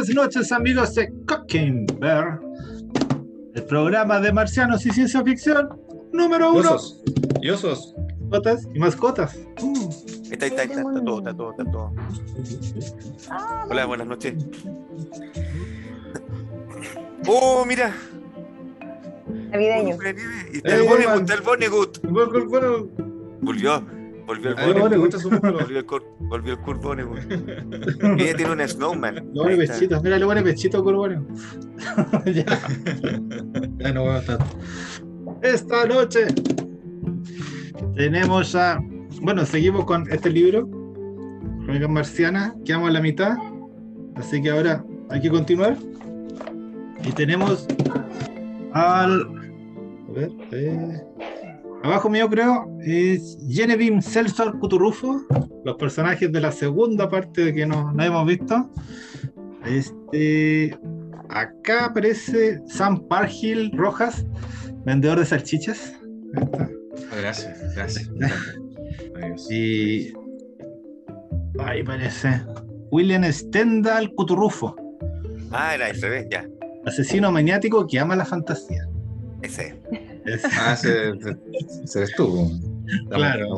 Buenas noches amigos de Cooking Bear, el programa de marcianos y ciencia ficción número uno. Osos. Y osos. Mascotas y mascotas. Está, está, está, está todo, está todo, está todo. Hola, buenas noches. Oh, mira. Navideño. Y está el man. está el bueno. Volvió, volvió el A ver, Vonnegut. ¿te gusta su número? Volvió el Kurt, volvió el ella tiene un snowman. Le pone pechito, mira, le pone pechito bueno. ya. ya no voy a estar. Esta noche tenemos a. Bueno, seguimos con este libro, Crónicas Marcianas, quedamos a la mitad, así que ahora hay que continuar. Y tenemos al. A ver, eh, abajo mío creo es Genevieve Celsor Cuturrufo, los personajes de la segunda parte que no, no hemos visto. Este, acá aparece Sam Parhill Rojas, vendedor de salchichas. Gracias, gracias. Adiós. Y ahí parece William Stendhal Cuturrufo, Ah, era al revés, ya. asesino maniático que ama la fantasía. Ese. Ah, se, se, se estuvo. Claro.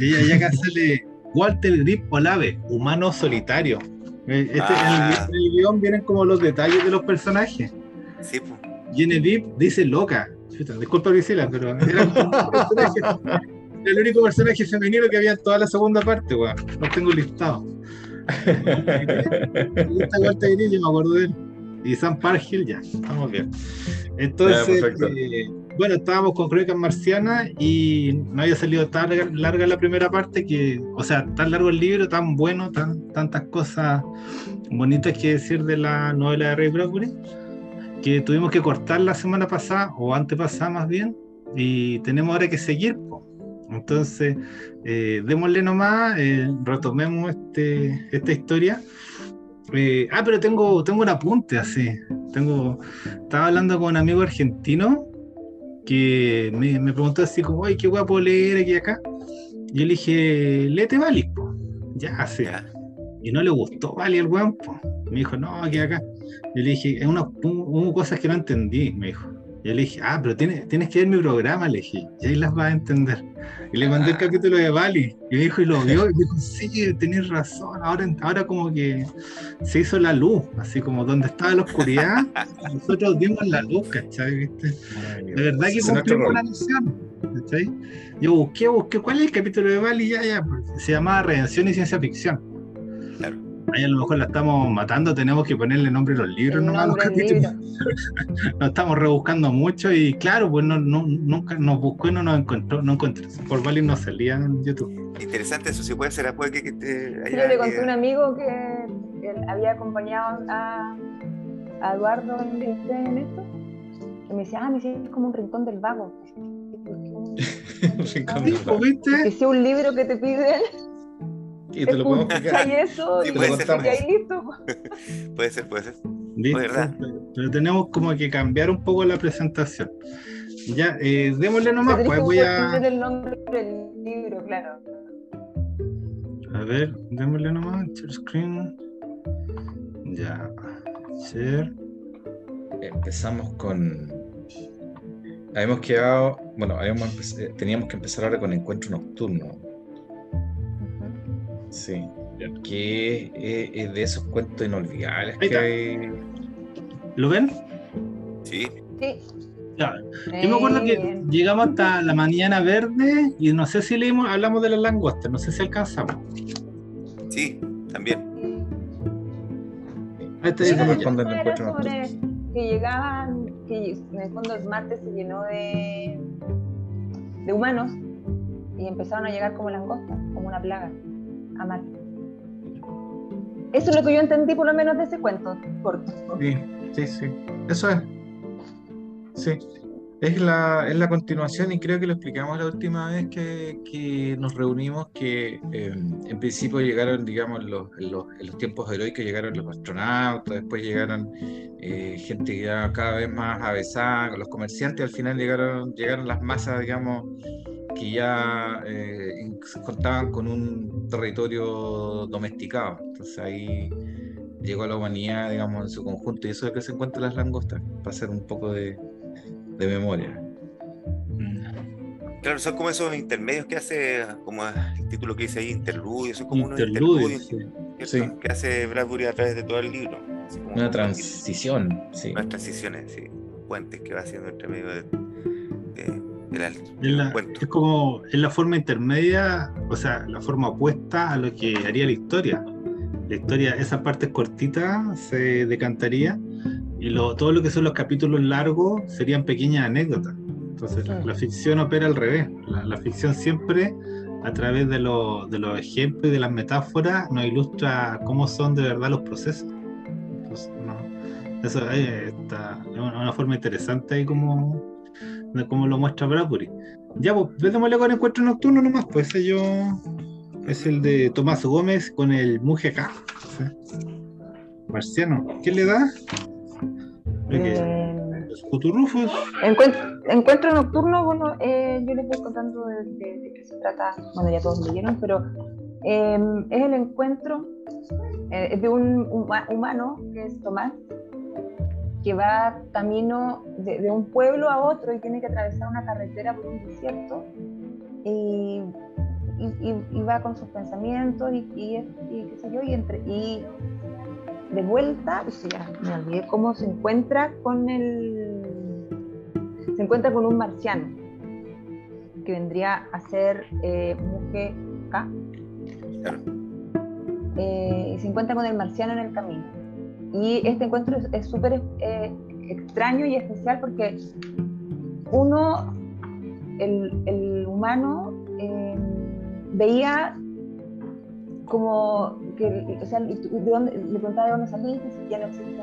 Y ya acá sale Walter Grip Olave, humano solitario. Eh, Este, Ah. en, el, en el guion vienen como los detalles de los personajes. Sí, pues. Genevieve dice loca. Chuta, disculpa Priscila, pero era un el único personaje femenino que había en toda la segunda parte, weón. No tengo listado. Esta Walter Grip, yo me acuerdo de él. Y Sam Parhill, ya, estamos bien. Entonces, Ya, eh, bueno, estábamos con Crónicas Marcianas y no había salido tan larga, larga la primera parte que, o sea, tan largo el libro, tan bueno, tan, tantas cosas bonitas que decir de la novela de Ray Bradbury, que tuvimos que cortar la semana pasada, o antepasada más bien, y tenemos ahora que seguir. po. Entonces, eh, démosle nomás, eh, retomemos este, esta historia. Eh, ah, pero tengo, tengo un apunte así. Tengo, estaba hablando con un amigo argentino que me, me preguntó así como, ay, qué guapo leer aquí y acá. Yo le dije, léete Bali. Ya, sí. Ya. Y no le gustó Bali el weón, po. Me dijo, no, aquí acá. Yo le dije, es una, hu- hubo cosas que no entendí, me dijo. Yo le dije, ah, pero tienes, tienes que ver mi programa, le dije, y ahí las vas a entender. Y le mandé el Ah. capítulo de Bali, y me dijo, y lo vio, y me dijo, sí, tenés razón, ahora, ahora como que se hizo la luz, así como donde estaba la oscuridad, nosotros vimos la luz, ¿cachai? ¿Viste? De verdad que cumplimos la misión. ¿cachai? Yo busqué, busqué, ¿cuál es el capítulo de Bali? Ya, ya, pues, se llamaba Redención y Ciencia Ficción. Ahí a lo mejor la estamos matando, tenemos que ponerle nombre a los libros, nomás libro. Nos estamos rebuscando mucho y claro, pues no, no- nunca nos buscó y no nos encontró, no encontré. Por Bali no salía en YouTube. Interesante eso, si puede ser, puede que, que te Yo haya- le conté a un amigo que él había acompañado a, a Eduardo en, este- en esto. Que me decía, ah, me decía, es como un rincón del vago. Rincón Sí, del pues, vago. ¿viste? Que sea un libro que te piden, Y te lo podemos explicar. y eso, Sí, y puede y ser. ahí listo. Puede ser, puede ser. ¿Viste? verdad. Pero tenemos como que cambiar un poco la presentación. Ya, eh, démosle nomás, pues voy a. poner el nombre del libro, claro. A ver, démosle nomás, share screen. Ya, share. Empezamos con. Habíamos quedado. Bueno, habíamos empe- eh, teníamos que empezar ahora con Encuentro Nocturno. Sí. Que es, es de esos cuentos inolvidables que hay. ¿Lo ven? Sí. Sí. Yo me acuerdo que Bien. llegamos hasta la mañana verde y no sé si leímos, hablamos de las langostas, no sé si alcanzamos. Sí, también. Sí, ya, como ya. el fondo del Era encuentro que llegaban, que en el fondo el Marte se llenó de, de humanos y empezaron a llegar como langostas, como una plaga, a Marte. Eso es lo que yo entendí por lo menos de ese cuento corto. Sí, sí, sí. Eso es. Sí. Es la, es la continuación y creo que lo explicamos la última vez que, que nos reunimos, que eh, en principio llegaron, digamos, los, los, los tiempos heroicos llegaron los astronautas, después llegaron eh, gente ya cada vez más avesada, los comerciantes, al final llegaron, llegaron las masas, digamos, que ya eh, contaban con un territorio domesticado. Entonces ahí llegó a la humanidad, digamos, en su conjunto, y eso es que se encuentran las langostas, para hacer un poco de, de memoria. Claro, son como esos intermedios que hace, como el título que dice ahí, interludios, son como interludios, unos interludios que hace Bradbury a través de todo el libro. Una transición, sí. Unas transiciones, sí, puentes que va haciendo entre medio de, es, como es la forma intermedia, o sea, la forma opuesta a lo que haría la historia. La historia, esa parte cortita se decantaría y lo, todo lo que son los capítulos largos serían pequeñas anécdotas. Entonces, la, ficción opera al revés. La, ficción siempre, a través de, de, los ejemplos y de las metáforas, nos ilustra cómo son de verdad los procesos. Entonces, eso es una forma interesante ahí como, como lo muestra Bradbury. Ya, pues, démosle con Encuentro Nocturno nomás, pues ese yo es el de Tomás Gómez con el Mujeca. Marciano, ¿qué le da? Futurufos. Encuentro, nocturno, bueno, eh, yo les voy contando de, qué se trata, bueno, ya todos leyeron, pero em, es el encuentro eh, de un humano que es Tomás, que va camino de, un pueblo a otro y tiene que atravesar una carretera por un desierto y, y, va con sus pensamientos y, qué sé yo, y, entre, y de vuelta, o sea, me olvidé cómo se encuentra con el. Se encuentra con un marciano que vendría a ser eh, Mujer K. Eh, y se encuentra con el marciano en el camino. Y este encuentro es súper eh, extraño y especial porque uno, el, humano, eh, veía como que, o sea, de dónde, le preguntaba de dónde saliste, si ya no existen,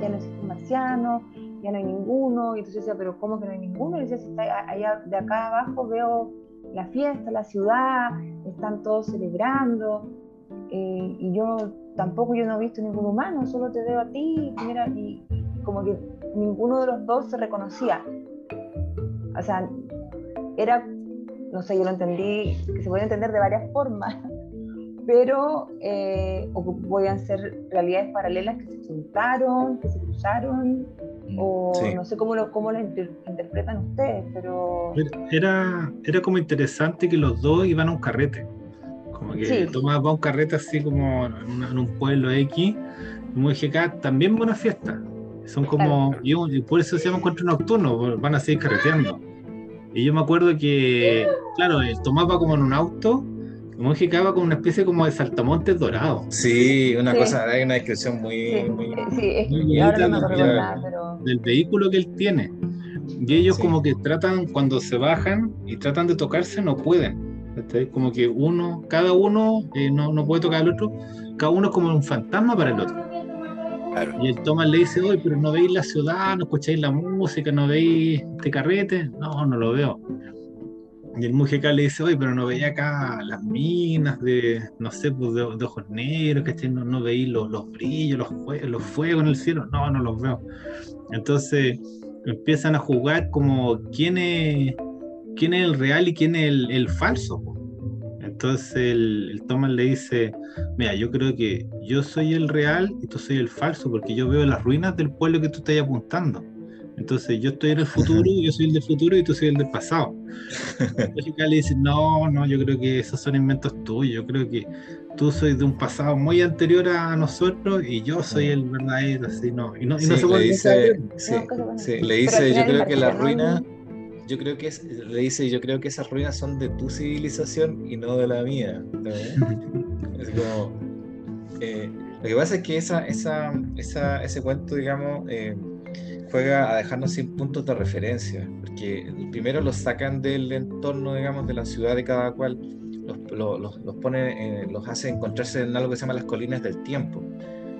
ya no existen marcianos, ya no hay ninguno, y entonces decía, pero ¿cómo que no hay ninguno? Y decía, si está allá de acá abajo veo la fiesta, la ciudad, están todos celebrando, eh, y yo tampoco yo no he visto ningún humano, solo te veo a ti, mira, y, como que ninguno de los dos se reconocía. O sea, era, no sé, yo lo entendí, que se puede entender de varias formas, pero eh, o podían ser realidades paralelas que se juntaron, que se cruzaron, mm, o no sé cómo lo, cómo lo interpretan ustedes, pero... Era, era como interesante que los dos iban a un carrete, como que Tomás va a un carrete así como en, un pueblo X, y MGK también buena fiesta, son como, y, por eso se llama encuentro nocturno, van a seguir carreteando. Y yo me acuerdo que, claro, el Tomás va como en un auto como que acaba con una especie como de saltamontes dorado. Sí, una cosa, hay una descripción muy. muy, sí, ahora no me pero... Del vehículo que él tiene. Y ellos, como que tratan, cuando se bajan y tratan de tocarse, no pueden. Como que uno, cada uno eh, no, no, puede tocar al otro, cada uno es como un fantasma para el otro. Y el Tomás le dice, oye, pero no veis la ciudad, no escucháis la música, no veis este carrete. No, no lo veo. Y el Mujeca le dice, oye, pero no veía acá las minas de, no sé, pues de, ojos negros, que no, no veía los, los brillos, los, los fuegos en el cielo, no, no los veo. Entonces empiezan a jugar como quién es, quién es el real y quién es el, falso. Entonces el, el Thomas le dice, mira, yo creo que yo soy el real y tú soy el falso, porque yo veo las ruinas del pueblo que tú estás apuntando. Entonces yo estoy en el futuro, yo soy el del futuro y tú soy el del pasado. Entonces le dice, no, no, yo creo que esos son inventos tuyos, yo creo que tú soy de un pasado muy anterior a nosotros y yo soy el verdadero, así no. Y no, y no se le dice, sí, sí, le dice, yo creo que la ruina, yo creo que es, le dice, yo creo que esas ruinas son de tu civilización y no de la mía. es como, eh, lo que pasa es que esa, esa, esa, ese cuento, digamos, eh, juega a dejarnos sin puntos de referencia, porque primero los sacan del entorno, digamos, de la ciudad de cada cual, los, los, los pone, eh, los hace encontrarse en algo que se llama las colinas del tiempo.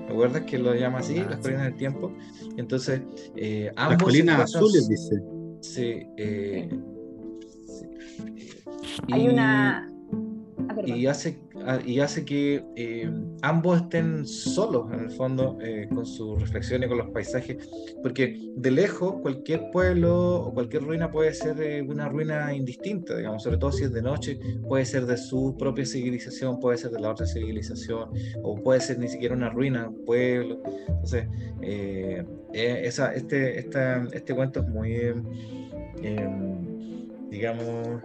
¿Recuerdas que lo llama así, ah, las colinas del tiempo? Entonces, eh, ambos las colinas azules, dice. Sí, eh, Hay una... Ah, y hace, y hace que eh, ambos estén solos en el fondo eh, con sus reflexiones, con los paisajes, porque de lejos cualquier pueblo o cualquier ruina puede ser eh, una ruina indistinta, digamos, sobre todo si es de noche, puede ser de su propia civilización, puede ser de la otra civilización, o puede ser ni siquiera una ruina, un pueblo. Entonces, esa, este, esta, este cuento es muy, em, digamos,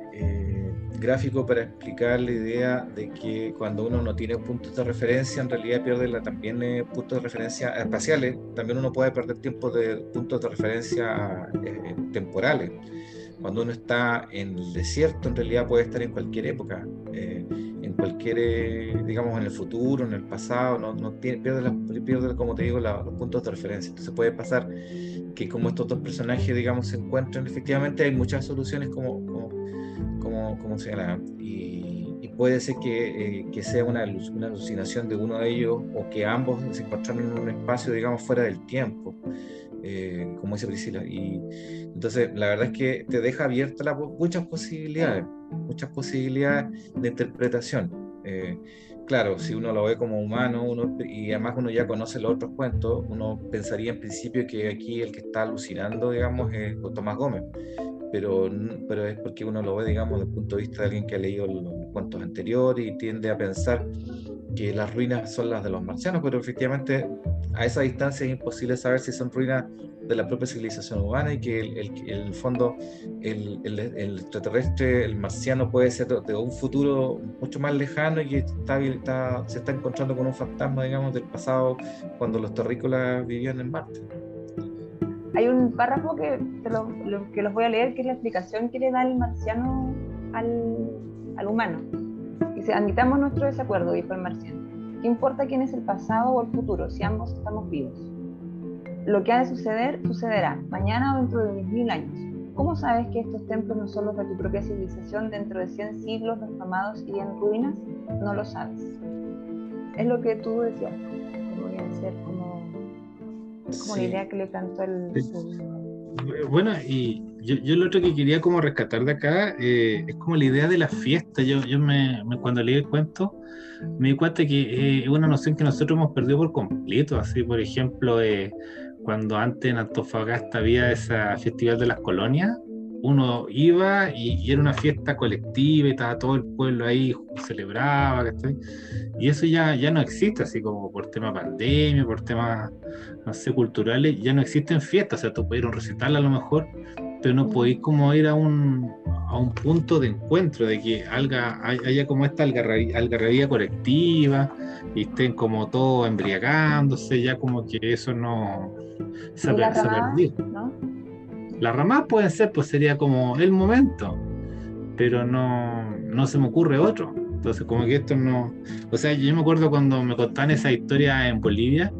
gráfico para explicar la idea de que cuando uno no tiene puntos de referencia, en realidad pierde la, también eh, puntos de referencia espaciales, también uno puede perder tiempo de puntos de referencia eh, temporales. Cuando uno está en el desierto, en realidad puede estar en cualquier época, eh, en cualquier, digamos, en el futuro, en el pasado, no, no tiene, pierde, pierde, como te digo, los puntos de referencia. Entonces puede pasar que como estos dos personajes, digamos, se encuentran, efectivamente hay muchas soluciones como, como como, se llama, y, puede ser que, eh, sea una, alucinación de uno de ellos o que ambos se encontraron en un espacio, digamos, fuera del tiempo, eh, como dice Priscila. Y entonces, la verdad es que te deja abierta muchas posibilidades, muchas posibilidades de interpretación. Eh, claro, si uno lo ve como humano uno, y además uno ya conoce los otros cuentos, uno pensaría en principio que aquí el que está alucinando, digamos, es Tomás Gómez pero, pero es porque uno lo ve, digamos, desde el punto de vista de alguien que ha leído los cuentos anteriores y tiende a pensar que las ruinas son las de los marcianos, pero efectivamente a esa distancia es imposible saber si son ruinas de la propia civilización humana y que el, el, fondo el, extraterrestre, el marciano puede ser de, un futuro mucho más lejano y que está, se está encontrando con un fantasma, digamos, del pasado cuando los terrícolas vivían en Marte hay un párrafo que, que los voy a leer, que es la explicación que le da el marciano al, al humano. Dice, admitamos nuestro desacuerdo, dijo el marciano. ¿Qué importa quién es el pasado o el futuro si ambos estamos vivos? Lo que ha de suceder, sucederá, mañana o dentro de mil años. ¿Cómo sabes que estos templos no son los de tu propia civilización dentro de 100 siglos desfamados y en ruinas? No lo sabes. Es lo que tú decías. Como la idea que le cantó el, Bueno, y yo, yo, lo otro que quería como rescatar de acá eh, es como la idea de la fiesta. Yo, yo me, cuando leí el cuento me di cuenta que eh, es una noción que nosotros hemos perdido por completo. Así, por ejemplo, eh, cuando antes en Antofagasta había esa festival de las colonias, uno iba y, era una fiesta colectiva y estaba todo el pueblo ahí, celebraba, Y eso ya, ya no existe, así como por tema pandemia, por temas, no sé, culturales, ya no existen fiestas, o sea, tú puedes ir a un recital a lo mejor, pero no podéis como ir a un, a un punto de encuentro, de que haya, haya como esta algarrabía, colectiva y estén como todos embriagándose, ya como que eso no se, ha perdido. ¿no? Las ramas pueden ser, pues sería como el momento, pero no, no se me ocurre otro. Entonces, como que esto no. O sea, yo me acuerdo cuando me contaban esa historia en Bolivia,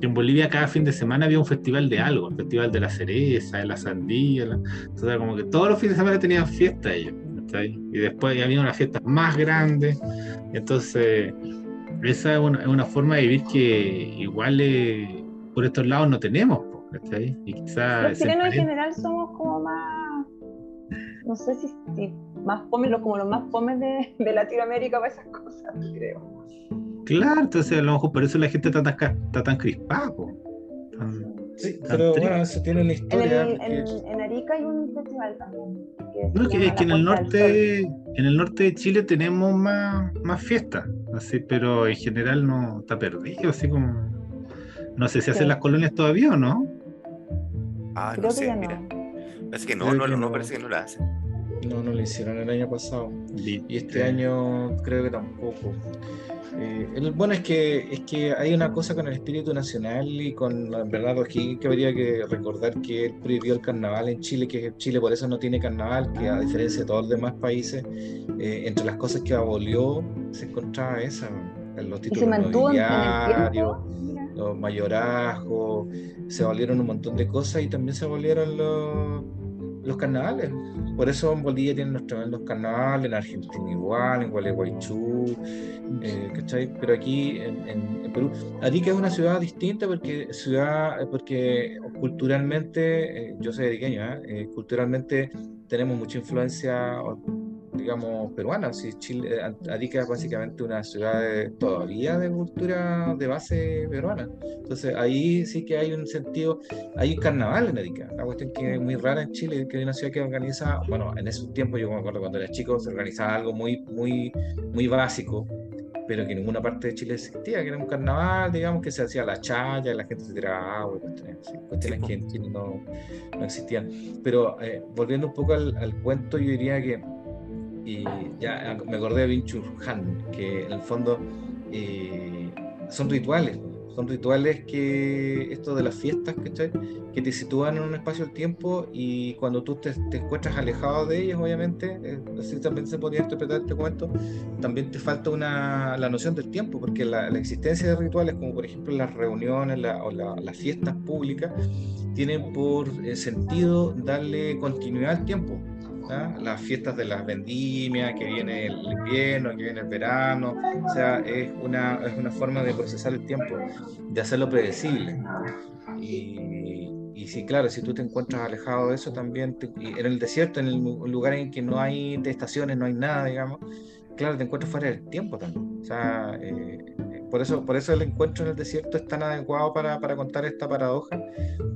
en Bolivia cada fin de semana había un festival de algo, el festival de la cereza, de la sandía. Entonces, como que todos los fines de semana tenían fiesta ellos. Y después había una fiesta más grande. Entonces, esa es una, es una forma de vivir que igual eh, por estos lados no tenemos. Y quizá los chilenos en general somos como más, no sé si, más fome, como los más fomes de, de, Latinoamérica para esas cosas, creo. Claro, entonces a lo mejor por eso la gente está tan, está tan crispada. sí, pero bueno, eso tiene una historia. En, en, Arica hay un festival también. no, es que, es que en el norte, en el norte de Chile tenemos más, más fiestas, así, pero en general no está perdido, así como. No sé si hacen las colonias todavía o no. Ah, no sé, mira. Parece que no, no, no, parece que no la hacen. No, no lo hicieron el año pasado. Y este año creo que tampoco. Eh, el, bueno, es que, es que hay una cosa con el espíritu nacional y con Bernardo Higgins que habría que recordar que él prohibió el carnaval en Chile, que Chile por eso no tiene carnaval, que a diferencia de todos los demás países, eh, entre las cosas que abolió se encontraba esa, los títulos nobiliarios, los mayorazgos, se valieron un montón de cosas y también se valieron los, los carnavales. Por eso en Bolivia tienen los tremendos carnavales, en Argentina igual, en Gualeguaychú, eh, ¿cachai? Pero aquí en, en, Perú, Arica es una ciudad distinta porque ciudad, porque culturalmente, eh, yo soy ariqueño, ¿eh? culturalmente tenemos mucha influencia digamos, peruana. Si Chile, Arica es básicamente una ciudad todavía de cultura de base peruana. Entonces ahí sí que hay un sentido, hay un carnaval en Arica, una cuestión que es muy rara en Chile, que es una ciudad que organiza, bueno, en esos tiempos yo me acuerdo cuando era chico, se organizaba algo muy, muy, muy básico, pero que en ninguna parte de Chile existía, que era un carnaval, digamos, que se hacía la chaya, la gente se tiraba agua, cuestiones, que en Chile no, no existían. Pero eh, volviendo un poco al, al, cuento, yo diría que, y ya me acordé de Vinchur Han, que en el fondo eh, son rituales, son rituales que, esto de las fiestas, ¿cachai? Que te sitúan en un espacio del tiempo y cuando tú te, encuentras alejado de ellas, obviamente, eh, así también se podría interpretar este cuento, también te falta una, la noción del tiempo, porque la, existencia de rituales, como por ejemplo las reuniones o las fiestas públicas, tienen por eh, sentido darle continuidad al tiempo. ¿Ah? las fiestas de las vendimias, que viene el invierno, que viene el verano, o sea, es una, es una forma de procesar el tiempo, de hacerlo predecible. Y, y sí, claro, si tú te encuentras alejado de eso también, en el desierto, en el lugar en que no hay estaciones, no hay nada, digamos, claro, te encuentras fuera del tiempo también. O sea, eh, por eso, por eso el encuentro en el desierto es tan adecuado para, para, contar esta paradoja,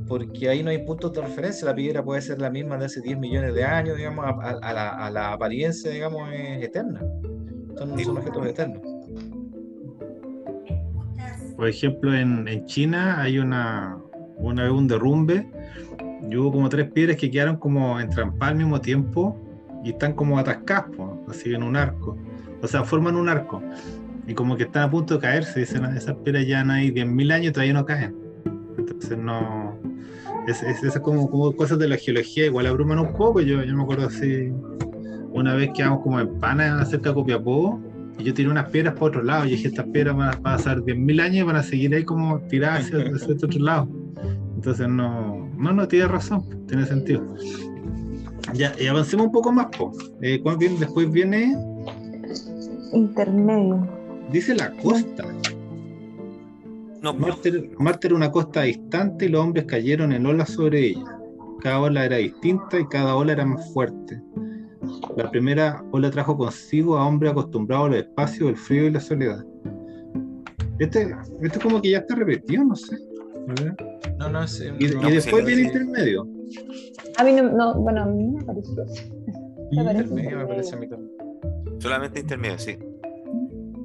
porque ahí no hay puntos de referencia. La piedra puede ser la misma de hace 10 millones de años, digamos, a, la, a la, apariencia, digamos, es eterna. Son, son, objetos eternos. Por ejemplo, en, en China hay una, una vez un derrumbe y hubo como tres piedras que quedaron como entrampadas al mismo tiempo y están como atascadas, así en un arco. O sea, forman un arco y como que están a punto de caerse, dicen, esas piedras ya no hay 10.000 años y todavía no caen. Entonces no... Es, es, como, como, cosas de la geología, igual abruman un poco, yo, yo me acuerdo así, una vez que íbamos como en Pana cerca de Copiapó, y yo tiré unas piedras para otro lado, y dije, estas piedras van a pasar 10.000 años y van a seguir ahí como tiradas hacia, hacia otro lado. Entonces no, no, no, tiene razón, tiene sentido. Ya, y avancemos un poco más, po. Eh, después viene... Intermedio. Dice la costa. No, Marte, era una costa distante y los hombres cayeron en olas sobre ella. Cada ola era distinta y cada ola era más fuerte. La primera ola trajo consigo a hombres acostumbrados al espacio, el frío y la soledad. Este, esto como que ya está repetido, no sé. No, no, y, después viene intermedio. A mí no, bueno, a mí me pareció. Intermedio me parece a mí también. Solamente intermedio, sí.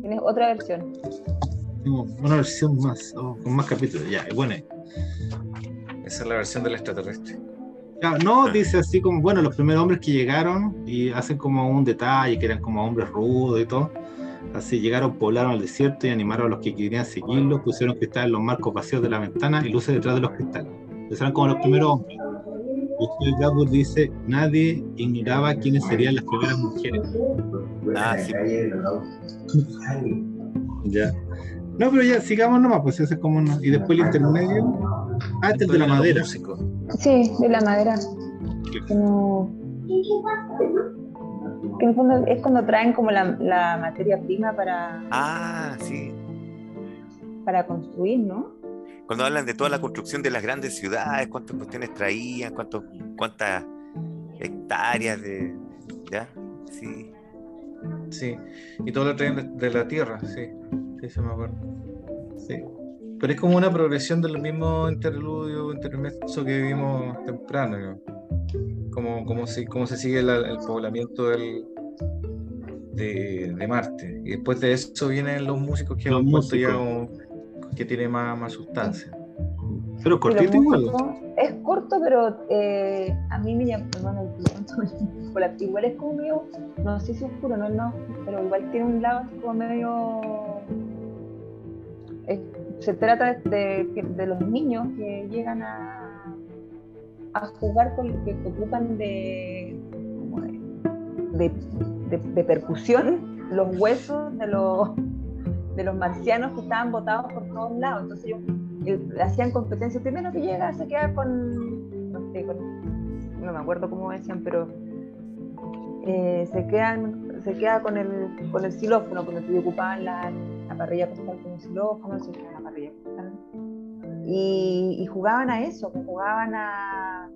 Tienes otra versión. Tengo una versión más, con más capítulos, ya, bueno. Esa es la versión del extraterrestre. no, ah. dice así como, bueno, los primeros hombres que llegaron y hacen como un detalle, que eran como hombres rudos y todo. Así llegaron, poblaron el desierto y animaron a los que querían seguirlos, pusieron cristales en los marcos vacíos de la ventana y luces detrás de los cristales. Eran como los primeros hombres. Gabur dice, nadie ignoraba quiénes serían las primeras mujeres. Ah, sí. ya. No, pero ya, sigamos nomás, pues ese es como Y después el intermedio. Ah, este es de la madera. Sí, de la madera. Como... Que en el fondo es cuando traen como la, la materia prima para. Ah, sí. Para construir, ¿no? Cuando hablan de toda la construcción de las grandes ciudades, cuántas cuestiones traían, cuántos, cuántas hectáreas de. ¿Ya? Sí. Sí, y todo lo traen de, la tierra, sí, sí, se me acuerdo. Sí. Pero es como una progresión de los mismos interludios, intermedios que vimos temprano, como, como, si, como se sigue el poblamiento del, de, de, Marte. Y después de eso vienen los músicos que hemos puesto ya que tiene más, más sustancia. Pero cortito igual. Es corto, pero eh, a mí me llama. igual es como medio. No sé si oscuro, no, no. Pero igual tiene un lado como medio. se trata de, de, los niños que llegan a, a jugar con que se ocupan de, de, de, de percusión los huesos de los de los marcianos que estaban votados por todos lados. Entonces ellos eh, hacían competencia. Primero que llega se queda con, no sé, no me acuerdo cómo decían, pero eh, se quedan se queda con el, con el xilófono, ocupaban la, la parrilla postal como xilófono, se la parrilla postal. Y, jugaban a eso, jugaban a,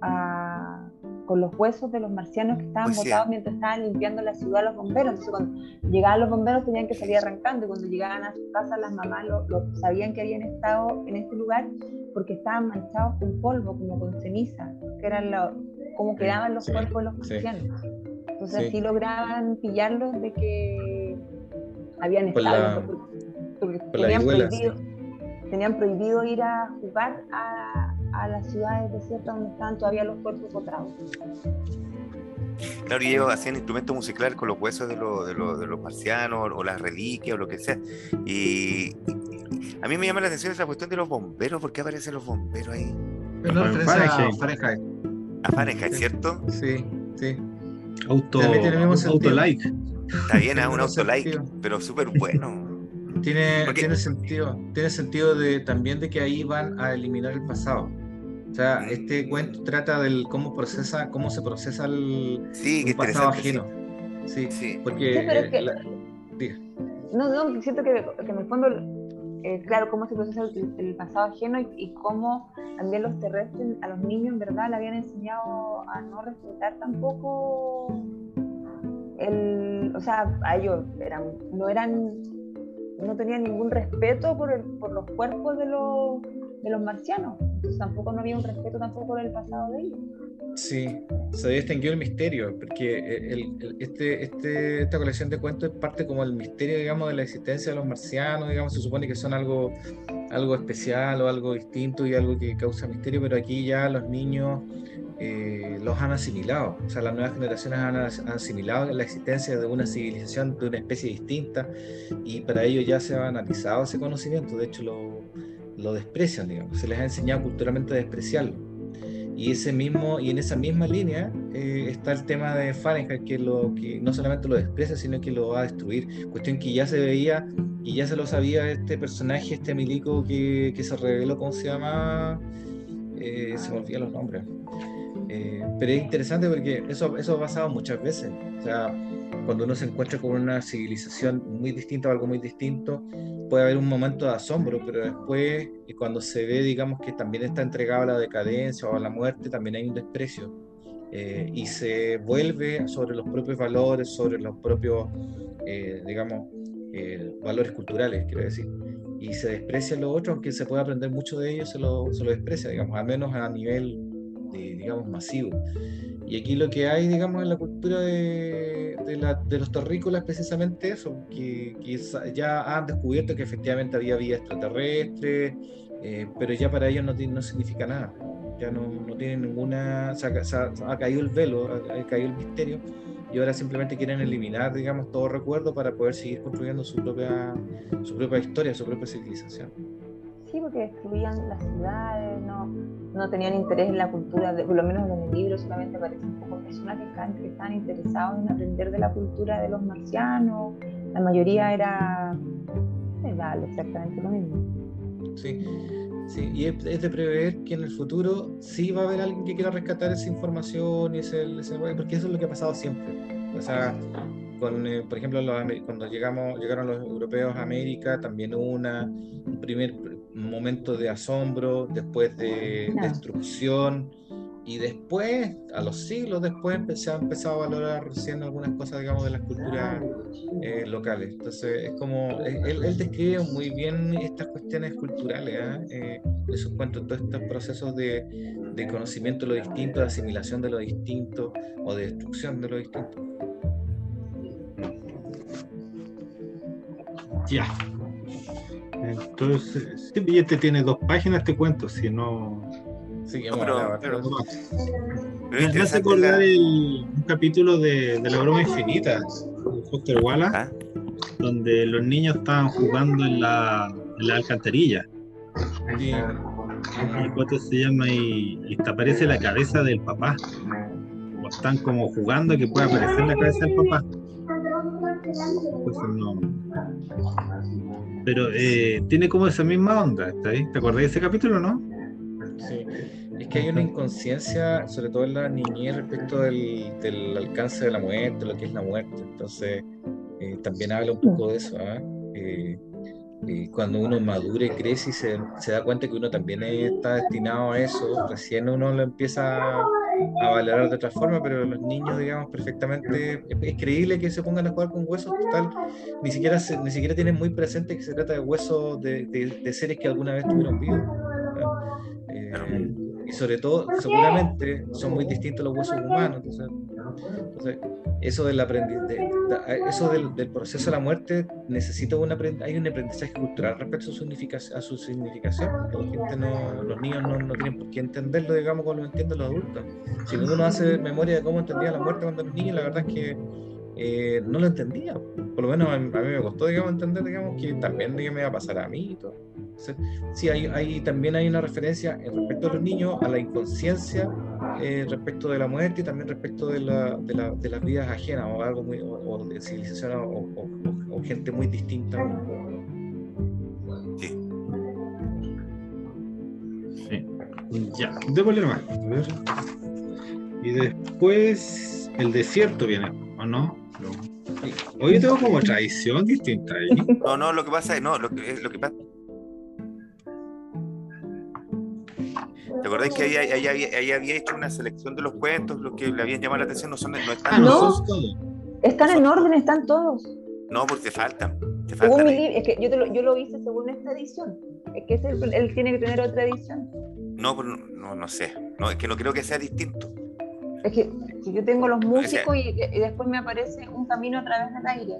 a, con los huesos de los marcianos que estaban Pues sí. botados mientras estaban limpiando la ciudad los bomberos. Entonces, cuando llegaban los bomberos tenían que salir arrancando y cuando llegaban a su casa las mamás lo, lo- sabían que habían estado en este lugar porque estaban manchados con polvo, como con ceniza, que eran como quedaban los Sí, cuerpos de los sí. marcianos. Entonces Sí. así lograban pillarlos de que habían Por estado, la- porque- porque por tenían, prohibido, tenían prohibido ir a jugar a, a las ciudades desiertas donde estaban todavía los cuerpos botados. Claro, y ellos hacían instrumentos musicales con los huesos de, los- de, los- de los marcianos o las reliquias o lo que sea. Y a mí me llama la atención esa cuestión de los bomberos. ¿Por qué aparecen los bomberos ahí? A Fahrenheit. A. ¿cierto? Sí, sí. Auto, auto like. Está bien, es un auto like, pero súper bueno. Tiene, tiene sentido, tiene sentido de, también de que ahí van a eliminar el pasado. O sea, este cuento trata del cómo procesa, cómo se procesa el Sí, pasado ajeno. Sí, Sí. porque Sí, pero es que- la- diga. No, no, siento que, que en el fondo, eh, claro, cómo se procesa el, el pasado ajeno y, y cómo también los terrestres a los niños, en verdad, le habían enseñado a no respetar tampoco el, o sea, a ellos eran, no eran, no tenían ningún respeto por, el- por los cuerpos de los, de los marcianos, entonces tampoco no había un respeto tampoco por el pasado de ellos. Sí, se distinguió el misterio, porque el- el- este, este, esta colección de cuentos es parte como el misterio, digamos, de la existencia de los marcianos, digamos, se supone que son algo, algo especial o algo distinto y algo que causa misterio, pero aquí ya los niños eh, los han asimilado, o sea, las nuevas generaciones han, han asimilado la existencia de una civilización, de una especie distinta, y para ellos ya se ha analizado ese conocimiento, de hecho lo, lo desprecian, digamos, se les ha enseñado culturalmente a despreciarlo. Y ese mismo, y en esa misma línea eh, está el tema de Fahrenheit, que, lo, que no solamente lo desprecia, sino que lo va a destruir. Cuestión que ya se veía y ya se lo sabía este personaje, este milico que, que se reveló, ¿cómo se llama? Eh, se me los nombres. Eh, pero es interesante porque eso, eso ha pasado muchas veces. O sea, cuando uno se encuentra con una civilización muy distinta o algo muy distinto, puede haber un momento de asombro, pero después, y cuando se ve, digamos, que también está entregado a la decadencia o a la muerte, también hay un desprecio. Eh, y se vuelve sobre los propios valores, sobre los propios, eh, digamos, eh, valores culturales, quiero decir. Y se desprecia lo otro, aunque se puede aprender mucho de ellos, se lo, se lo desprecia, digamos, al menos a nivel, de, digamos, masivo. Y aquí lo que hay, digamos, en la cultura de, de, la- de los terrícolas, precisamente eso, que, que ya han descubierto que efectivamente había vida extraterrestre, eh, pero ya para ellos no, no significa nada. Ya no, no tienen ninguna. Se ha, se ha- ha caído el velo, ha, ha caído el misterio, y ahora simplemente quieren eliminar, digamos, todo recuerdo para poder seguir construyendo su propia, su propia historia, su propia civilización. Sí, porque destruían las ciudades, no, no tenían interés en la cultura, de- por lo menos en el libro solamente aparecen pocos personajes que estaban, interesados en aprender de la cultura de los marcianos, la mayoría era, era exactamente lo mismo. Sí, sí, y es, de prever que en el futuro sí va a haber alguien que quiera rescatar esa información y ese, ese- porque eso es lo que ha pasado siempre. O sea, con, eh, por ejemplo, los cuando llegamos, llegaron los europeos a América, también una, un primer pr- momento de asombro, después de Claro. destrucción, y después, a los siglos después, empe- se ha empezado a valorar recién algunas cosas, digamos, de las culturas eh, locales. Entonces, es como, eh, él, él describe muy bien estas cuestiones culturales, ¿ah? eh, de sus cuentos, todos estos procesos de, de conocimiento de lo distinto, de asimilación de lo distinto o de destrucción de lo distinto. Ya. Entonces, este tiene dos páginas, te cuento, si no. Sí, No, pero- pero- harto. Pero Me hace acordar la- el- un capítulo de, de La Broma Infinita, de Foster Wallace, ¿Ah? donde los niños estaban jugando en la, en la alcantarilla. Y cuánto se llama y, y te aparece la cabeza del papá. O están como jugando que puede aparecer la cabeza del papá. Entonces, no. Pero eh, tiene como esa misma onda. ¿Te acordás de ese capítulo, no? sí. Es que hay una inconsciencia, sobre todo en la niñez, respecto del, alcance de la muerte, lo que es la muerte. Entonces, eh, también habla un poco de eso. ¿ah? Eh, eh, cuando uno madura y crece y se, se da cuenta que uno también está destinado a eso, recién uno lo empieza a valorar de otra forma, pero los niños, digamos, perfectamente, es, creíble que se pongan a jugar con huesos total, ni siquiera, ni siquiera tienen muy presente que se trata de huesos de, de, seres que alguna vez tuvieron vida. Eh, y sobre todo, seguramente son muy distintos los huesos humanos. Entonces, eso, del, eso del, proceso de la muerte necesita un hay un aprendizaje cultural respecto a su, significación, a su significación. los niños no, no, tienen por qué entenderlo, digamos, como lo entienden los adultos. Si uno hace memoria de cómo entendía la muerte cuando era niño, la verdad es que eh, no lo entendía. Por lo menos a, mí me costó, digamos, entender, digamos, que también me iba a pasar a mí y todo. Sí, hay, hay, también hay una referencia respecto a los niños, a la inconsciencia eh, respecto de la muerte y también respecto de, la, de, la, de las vidas ajenas o algo muy, o, de civilización o, o, gente muy distinta. Sí. Sí. Ya, démosle más. Y después el desierto viene, ¿o no? Hoy tengo como tradición distinta ahí. No, no, lo que pasa es, no, lo que, lo que pasa. ¿Te acordás que ahí, ahí, había hecho una selección de los cuentos, los que le habían llamado la atención no son no están ah, no, están en orden, están todos. No, porque te faltan. Te faltan es que yo, te lo, yo lo hice según esta edición. Es que él tiene que tener otra edición. No, no, no sé. No, es que no creo que sea distinto. Es que si yo tengo los músicos y, después me aparece un camino a través del aire.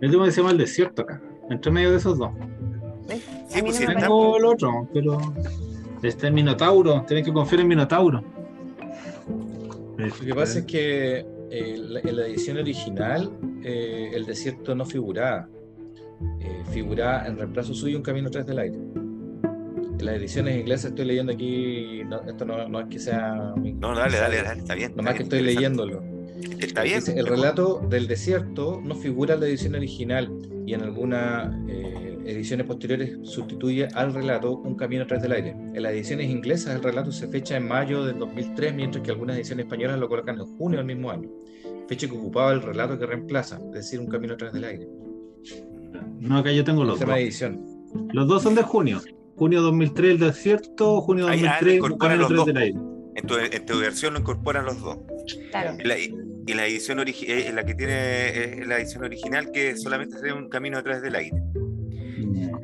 El tema se llama el desierto acá, entre medio de esos dos. Sí, pues si tengo el otro, pero está en Minotauro, tienes que confiar en Minotauro. Lo que pasa es que eh, en la edición original eh, el desierto no figuraba. Eh, figuraba en reemplazo suyo un camino a través del aire las ediciones inglesas estoy leyendo aquí, esto no, es que sea... No, dale, dale, dale, está bien. Nomás que estoy leyéndolo. Está bien. el relato del desierto no figura en la edición original y en algunas eh, ediciones posteriores sustituye al relato Un camino a través del aire. En las ediciones inglesas el relato se fecha en mayo del 2003, mientras que algunas ediciones españolas lo colocan en junio del mismo año. Fecha que ocupaba el relato que reemplaza, es decir, Un camino a través del aire. No, acá yo tengo los dos. Edición. Los dos son de junio. Junio 2003 el desierto, junio 2003 incorporan los dos. En tu, en tu, versión lo incorporan los dos. Claro. Y la, y la edición original, eh, la que tiene la edición original que solamente tiene un camino a través del aire.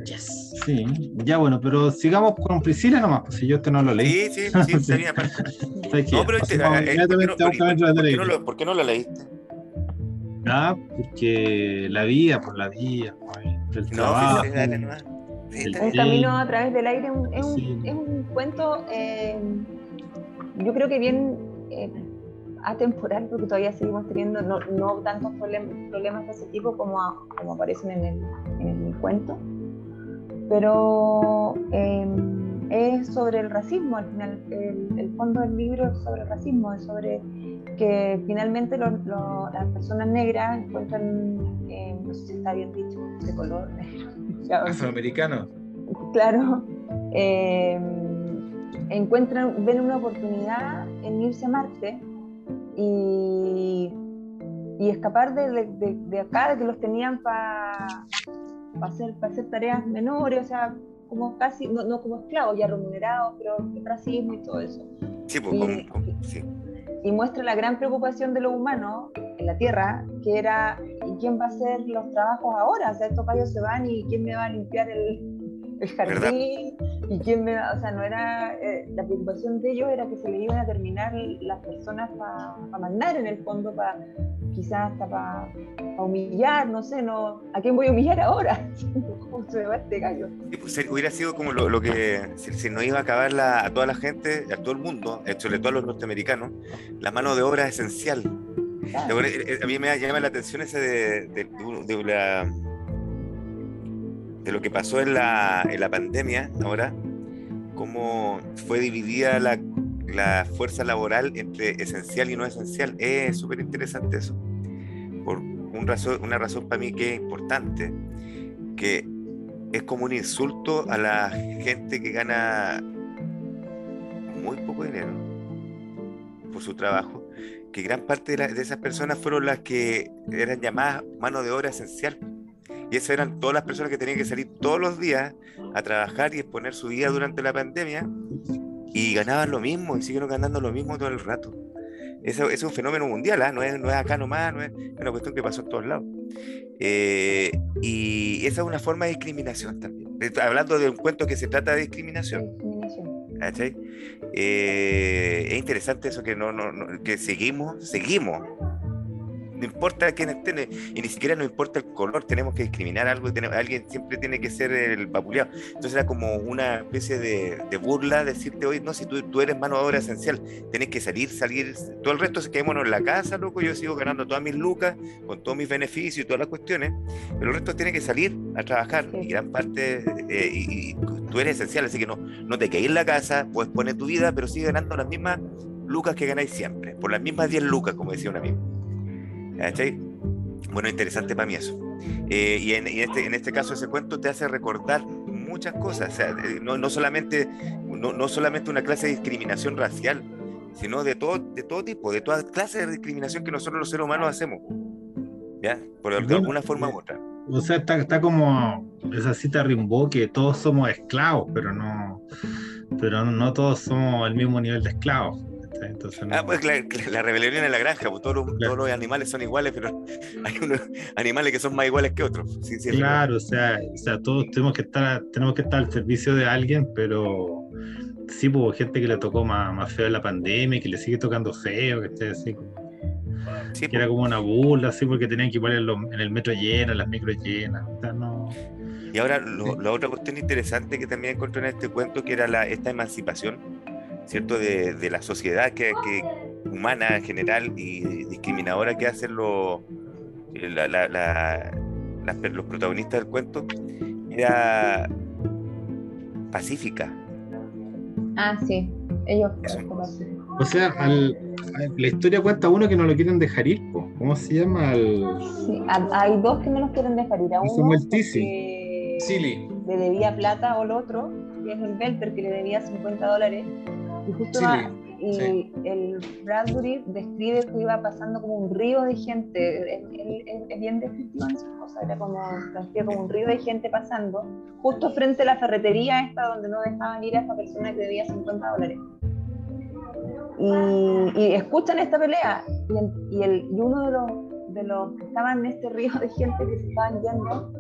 Yes. Sí, ya bueno, pero sigamos con Priscila nomás, pues si yo este no lo leí. Sí, sí, sí, sería No, pero este, ¿por, qué no lo leíste? Ah, porque la vida, por la vida, el no, trabajo. Sí, dale, un camino a través del aire es un, es un cuento, eh, yo creo que bien eh, atemporal, porque todavía seguimos teniendo no, no tantos problemas de ese tipo como, como aparecen en el, en el cuento, pero eh, es sobre el racismo, al final, el, el, fondo del libro es sobre el racismo, es sobre que finalmente las personas negras encuentran, no sé si está bien dicho, de color negro afroamericano. Claro. Eh, encuentran, ven una oportunidad en irse a Marte y, y escapar de, de, acá, de que los tenían para hacer, hacer tareas menores, o sea, como casi, no, como esclavos, ya remunerados, pero racismo y todo eso. Sí, pues, sí y muestra la gran preocupación de los humanos en la Tierra, que era quién va a hacer los trabajos ahora? O sea, estos gallos se van y quién me va a limpiar el, el jardín y quién me va, o sea, no era, eh, la preocupación de ellos era que se le iban a terminar las personas para mandar en el fondo, para quizás hasta para humillar, no sé, no, ¿a quién voy a humillar ahora? ¿Cómo se va este gallo? Pues, hubiera sido como lo, que, si, no iba a acabar la, a toda la gente, a todo el mundo, sobre todo a los norteamericanos, la mano de obra esencial. Eh, eh, a mí me llama la atención ese de, de, la, lo que pasó en la, pandemia ahora, cómo fue dividida la, la fuerza laboral entre esencial y no esencial. Es súper interesante eso por un razón, una razón para mí que es importante, que es como un insulto a la gente que gana muy poco dinero por su trabajo, que gran parte de, esas personas fueron las que eran llamadas mano de obra esencial. Y esas eran todas las personas que tenían que salir todos los días a trabajar y exponer su vida durante la pandemia y ganaban lo mismo y siguen ganando lo mismo todo el rato. Eso, es un fenómeno mundial, ¿ah? no, es, no es acá nomás, no es, una cuestión que pasó en todos lados. Eh, y esa es una forma de discriminación también. Hablando de un cuento que se trata de discriminación. Eh, es interesante eso que no, que seguimos, seguimos no importa quién esté, y ni siquiera nos importa el color, tenemos que discriminar algo, tenemos, alguien siempre tiene que ser el vapuleado. Entonces era como una especie de, burla decirte hoy, no, si tú, tú eres mano de obra esencial, tenés que salir, salir, todo el resto se quedémonos en la casa, loco, yo sigo ganando todas mis lucas, con todos mis beneficios y todas las cuestiones, pero el resto tiene que salir a trabajar, y gran parte, eh, y, tú eres esencial, así que no, no te quedes en la casa, puedes poner tu vida, pero sigue ganando las mismas lucas que ganáis siempre, por las mismas 10 lucas, como decía un amigo. Bueno, interesante para mí eso. Eh, y, en, este, en este caso ese cuento te hace recordar muchas cosas, eh, no, no, solamente, no, no, solamente una clase de discriminación racial, sino de todo, de todo tipo, de todas clases de discriminación que nosotros los seres humanos hacemos, ¿ya? Por alguna forma u otra. O sea, está, está como esa cita Rimbaud que todos somos esclavos, pero no, pero no todos somos el mismo nivel de esclavos. Ah, pues la, rebelión en la granja, pues todos, los, animales son iguales, pero hay unos animales que son más iguales que otros. claro, o sea, o sea, todos tenemos que estar, tenemos que estar al servicio de alguien, pero sí, pues gente que le tocó más, más feo en la pandemia, que le sigue tocando feo, que esté así que era pues. como una burla, así, porque tenían que ir en, el metro lleno, en las micros llenas. Y ahora, la otra cuestión interesante que también encontré en este cuento, que era la, esta emancipación ¿cierto? De, la sociedad que, humana en general y discriminadora que hacen los, los protagonistas del cuento, era pacífica. Ah, sí, ellos O sea, la historia cuenta uno que no lo quieren dejar ir, ¿cómo se llama? Sí, hay dos que no los quieren dejar ir. A uno le debía plata o el otro, que es el Belter, que le debía 50 dólares y justo y el Bradbury describe que iba pasando como un río de gente, es, bien descriptivo en su cosa, era como, como un río de gente pasando, justo frente a la ferretería esta donde no dejaban ir a esta persona que debía 50 dólares. Y, escuchan esta pelea y, el, y uno de los, de los que estaban en este río de gente que se estaban yendo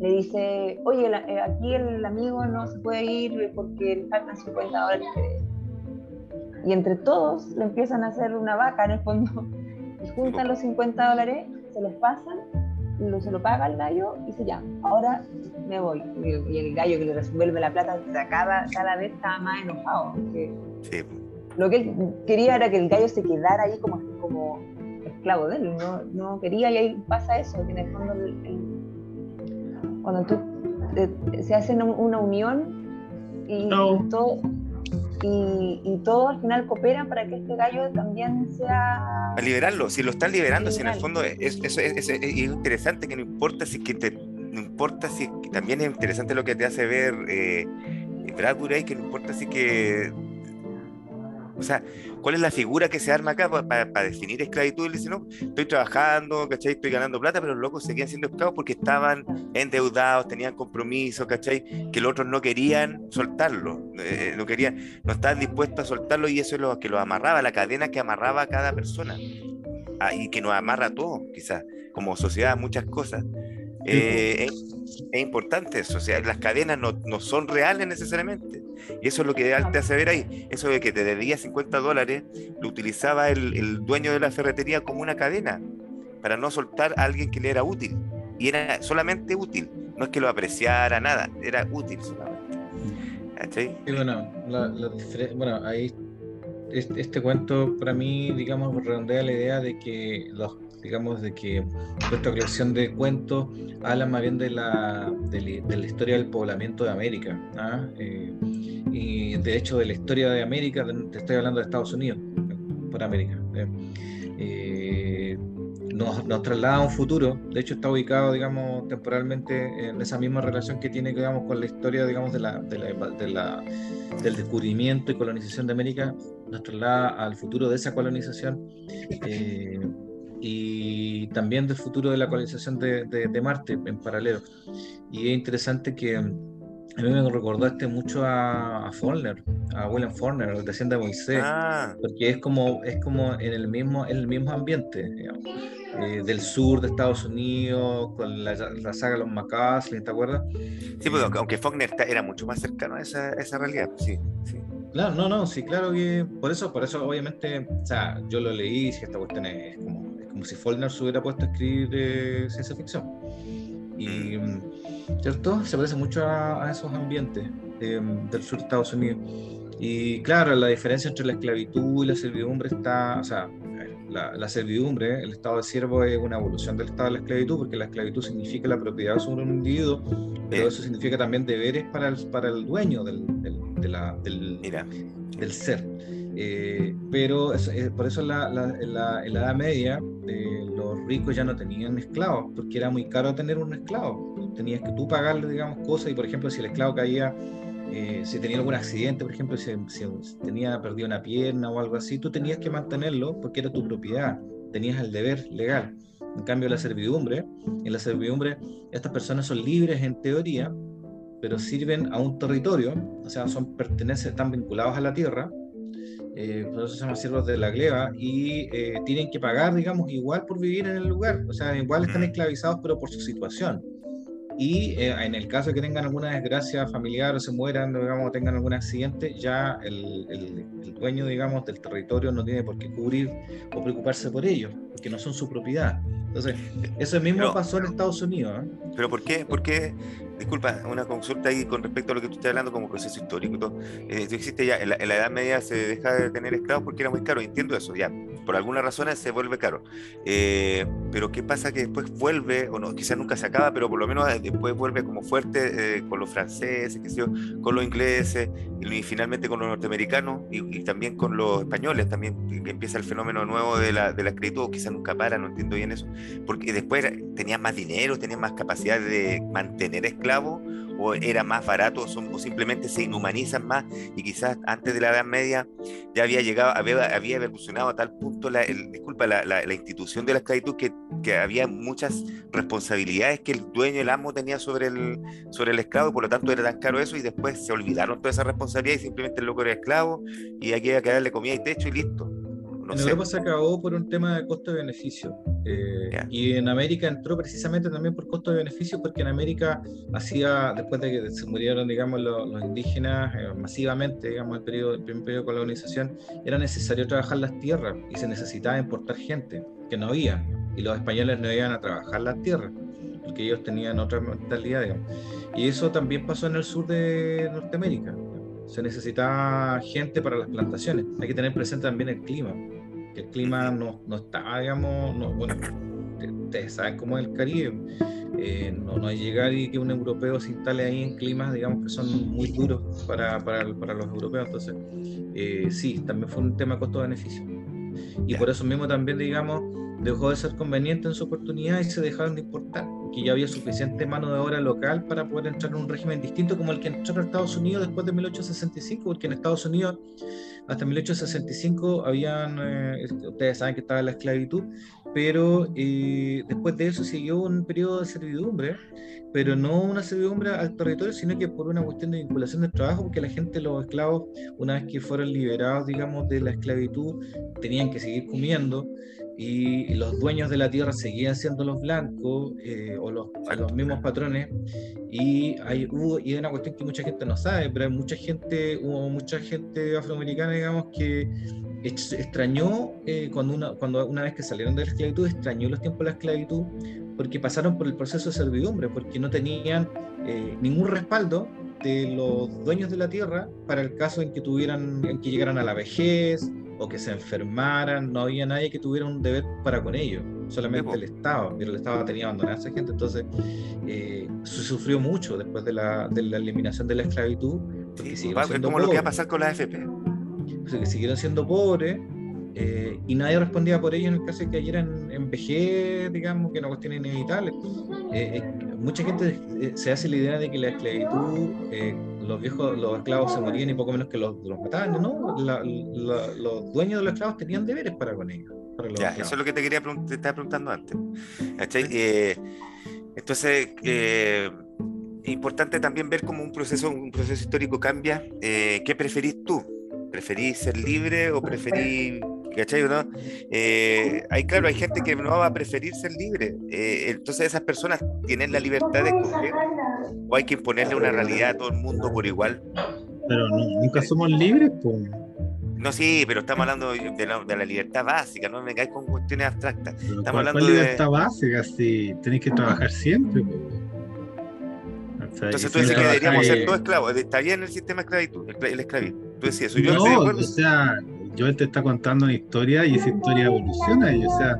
le dice, oye, eh, aquí el amigo no se puede ir porque le faltan 50 dólares y entre todos le empiezan a hacer una vaca en el fondo. Y juntan los 50 dólares, se los pasan, lo, se lo paga el gallo y se llama. Ahora me voy. Y el gallo que le resuelve la plata cada, cada vez estaba más enojado. Lo que él quería era que el gallo se quedara ahí como, como esclavo de él. No, no quería y ahí pasa eso, que en el fondo cuando tú eh, se hace una unión y todo y, todo al final coopera para que este gallo también sea... A liberarlo, si lo están liberando, si en el fondo es, es, interesante que no importa si que te, no importa si también es interesante lo que te hace ver eh, Bradbury, que no importa si que o sea, ¿cuál es la figura que se arma acá para, definir esclavitud? Él dice, no, estoy trabajando, ¿cachai? Estoy ganando plata, pero los locos seguían siendo esclavos porque estaban endeudados, tenían compromisos, ¿cachai? Que los otros no querían soltarlo, eh, no querían, no estaban dispuestos a soltarlo y eso es lo que los amarraba, la cadena que amarraba a cada persona ah, y que nos amarra a todos, quizás, como sociedad, muchas cosas. Eh, es, importante eso, o sea, las cadenas no, no son reales necesariamente y eso es lo que te hace ver ahí. Eso de que te debía 50 dólares, lo utilizaba el, dueño de la ferretería como una cadena para no soltar a alguien que le era útil. Y era solamente útil. No es que lo apreciara nada, era útil solamente. bueno, bueno, ahí este, este, cuento para mí, digamos, redondea la idea de que los digamos, de que nuestra colección de cuentos habla más bien de la, de, la historia del poblamiento de América. ¿ah? Eh, y de hecho, de la historia de América, te estoy hablando de Estados Unidos, por América. ¿eh? Eh, nos, traslada a un futuro, de hecho está ubicado, digamos, temporalmente en esa misma relación que tiene, digamos, con la historia, digamos, de la, de la, de la del descubrimiento y colonización de América, nos traslada al futuro de esa colonización y también del futuro de la colonización de, de, Marte en paralelo. Y es interesante que, a mí me recordaste mucho a, a Faulkner, a William Faulkner, el desciende de Moisés, Ah, porque es como, es como en el mismo, en el mismo ambiente, digamos, eh, del sur de Estados Unidos, con la, la saga de los McCaslin, ¿te acuerdas? sí, pues, aunque, Faulkner era mucho más cercano a esa, a esa realidad. Sí, sí. Claro, no, no, sí, claro que por eso, por eso obviamente, o sea, yo lo leí y esta cuestión es como, como si Faulkner se hubiera puesto a escribir eh, ciencia ficción. Y, ¿cierto? Se parece mucho a, a esos ambientes eh, del sur de Estados Unidos. Y claro, la diferencia entre la esclavitud y la servidumbre está, o sea, la, la servidumbre, el estado de siervo es una evolución del estado de la esclavitud, porque la esclavitud significa la propiedad sobre un individuo, pero eso significa también deberes para el, para el dueño del, del, de la- del, del ser. Eh, pero es- es- por eso la, la- en la- la Edad Media eh, los ricos ya no tenían esclavos, porque era muy caro tener un esclavo. Tenías que tú pagarle, digamos, cosas y, por ejemplo, si el esclavo caía, eh, si tenía algún accidente, por ejemplo, si, si tenía perdido una pierna o algo así, tú tenías que mantenerlo porque era tu propiedad, tenías el deber legal. En cambio, la servidumbre, en la servidumbre, estas personas son libres en teoría, pero sirven a un territorio, o sea, son pertenecen, están vinculados a la tierra, eh, eso se llaman siervos de la gleba, y eh, tienen que pagar, digamos, igual por vivir en el lugar, o sea, igual están esclavizados, pero por su situación. Y eh, en el caso de que tengan alguna desgracia familiar o se mueran, digamos, o tengan algún accidente, ya el, el- el dueño, digamos, del territorio no tiene por qué cubrir o preocuparse por ellos, porque no son su propiedad. Entonces, eso mismo Pero- pasó en Estados Unidos. ¿eh? Pero ¿por qué? ¿Por qué? Disculpa, una consulta ahí con respecto a lo que tú estás hablando como proceso histórico y todo. Eh, dijiste ya, en la, Edad Media se deja de tener esclavos porque era muy caro, entiendo eso, ya. Por algunas razones se vuelve caro. Eh, pero ¿qué pasa que después vuelve, o no, quizás nunca se acaba, pero por lo menos eh, después vuelve como fuerte eh, con los franceses, con los ingleses, y, finalmente con los norteamericanos, y, también con los españoles, también empieza el fenómeno nuevo de la, de la esclavitud, o quizás nunca para, no entiendo bien eso, porque después tenían más dinero, tenían más capacidad de mantener esclavos, o era más barato, o, simplemente se inhumanizan más, y quizás antes de la Edad Media ya había llegado, había, había evolucionado a tal punto la, disculpa, la- la institución de la esclavitud que, que había muchas responsabilidades que el dueño, el amo tenía sobre el, sobre el esclavo, y por lo tanto era tan caro eso, y después se olvidaron toda esa responsabilidad y simplemente el loco era esclavo, y aquí había que darle comida y techo y listo. No en sé. Europa se acabó por un tema de costo-beneficio. eh, Ya. Y en América entró precisamente también por costo-beneficio, porque en América hacía, después de que se murieron, digamos, los, los indígenas eh, masivamente, digamos, el, periodo, el primer periodo de colonización, era necesario trabajar las tierras y se necesitaba importar gente, que no había. Y los españoles no iban a trabajar las tierras, porque ellos tenían otra mentalidad, digamos. Y eso también pasó en el sur de Norteamérica. Se necesitaba gente para las plantaciones. Hay que tener presente también el clima el clima no, no está, digamos, no, bueno, ustedes saben cómo es el Caribe, eh, no, no es llegar y que un europeo se instale ahí en climas, digamos, que son muy duros para, para, para los europeos, entonces, eh, sí, también fue un tema costo-beneficio. Y por eso mismo también, digamos, dejó de ser conveniente en su oportunidad y se dejaron de importar, que ya había suficiente mano de obra local para poder entrar en un régimen distinto como el que entró a Estados Unidos después de 1865, porque en Estados Unidos hasta 1865 habían, eh, ustedes saben que estaba la esclavitud, pero eh, después de eso siguió un periodo de servidumbre, pero no una servidumbre al territorio, sino que por una cuestión de vinculación del trabajo, porque la gente, los esclavos, una vez que fueron liberados, digamos, de la esclavitud, tenían que seguir comiendo y los dueños de la tierra seguían siendo los blancos eh, o los, los mismos patrones y hay hubo, y es una cuestión que mucha gente no sabe pero hay mucha gente hubo mucha gente afroamericana digamos que ex- extrañó eh, cuando una cuando una vez que salieron de la esclavitud extrañó los tiempos de la esclavitud porque pasaron por el proceso de servidumbre porque no tenían eh, ningún respaldo de los dueños de la tierra para el caso en que tuvieran en que llegaran a la vejez o que se enfermaran, no había nadie que tuviera un deber para con ellos, solamente el Estado, pero el Estado tenía abandonada a esa gente, entonces eh, se sufrió mucho después de la, de la eliminación de la esclavitud, porque Sí, es como lo que va a pasar con la o sea, que siguieron siendo pobres eh, y nadie respondía por ellos en el caso de que cayeran en vejez, digamos, que una cuestión inevitable. Eh, eh, mucha gente eh, se hace la idea de que la esclavitud, eh, los viejos, los esclavos se morían y poco menos que los, los mataban, ¿no? La- la- los dueños de los esclavos tenían deberes para con ellos. Para los Ya, esclavos. eso es lo que te quería pregun- te estaba preguntando antes. Eh, entonces, eh, importante también ver cómo un proceso, un proceso histórico cambia. Eh, ¿Qué preferís tú? ¿Preferís ser libre o preferís ¿cachai? ¿no? Eh, hay, claro, hay gente que no va a preferir ser libre. Eh, entonces esas personas tienen la libertad de escoger o hay que imponerle una realidad a todo el mundo por igual. Pero nunca somos libres, pues. No, sí, pero estamos hablando de la, de la libertad básica, no me caes con cuestiones abstractas. Estamos ¿Cuál, hablando cuál libertad básica? Si tenéis que trabajar siempre, pues. O sea, Entonces tú dices que deberíamos ser todos esclavos. Está bien el sistema de esclavitud, el, el esclavismo. Tú decías eso. Yo no, o sea, Joel te está contando una historia y esa historia evoluciona. Y, o sea,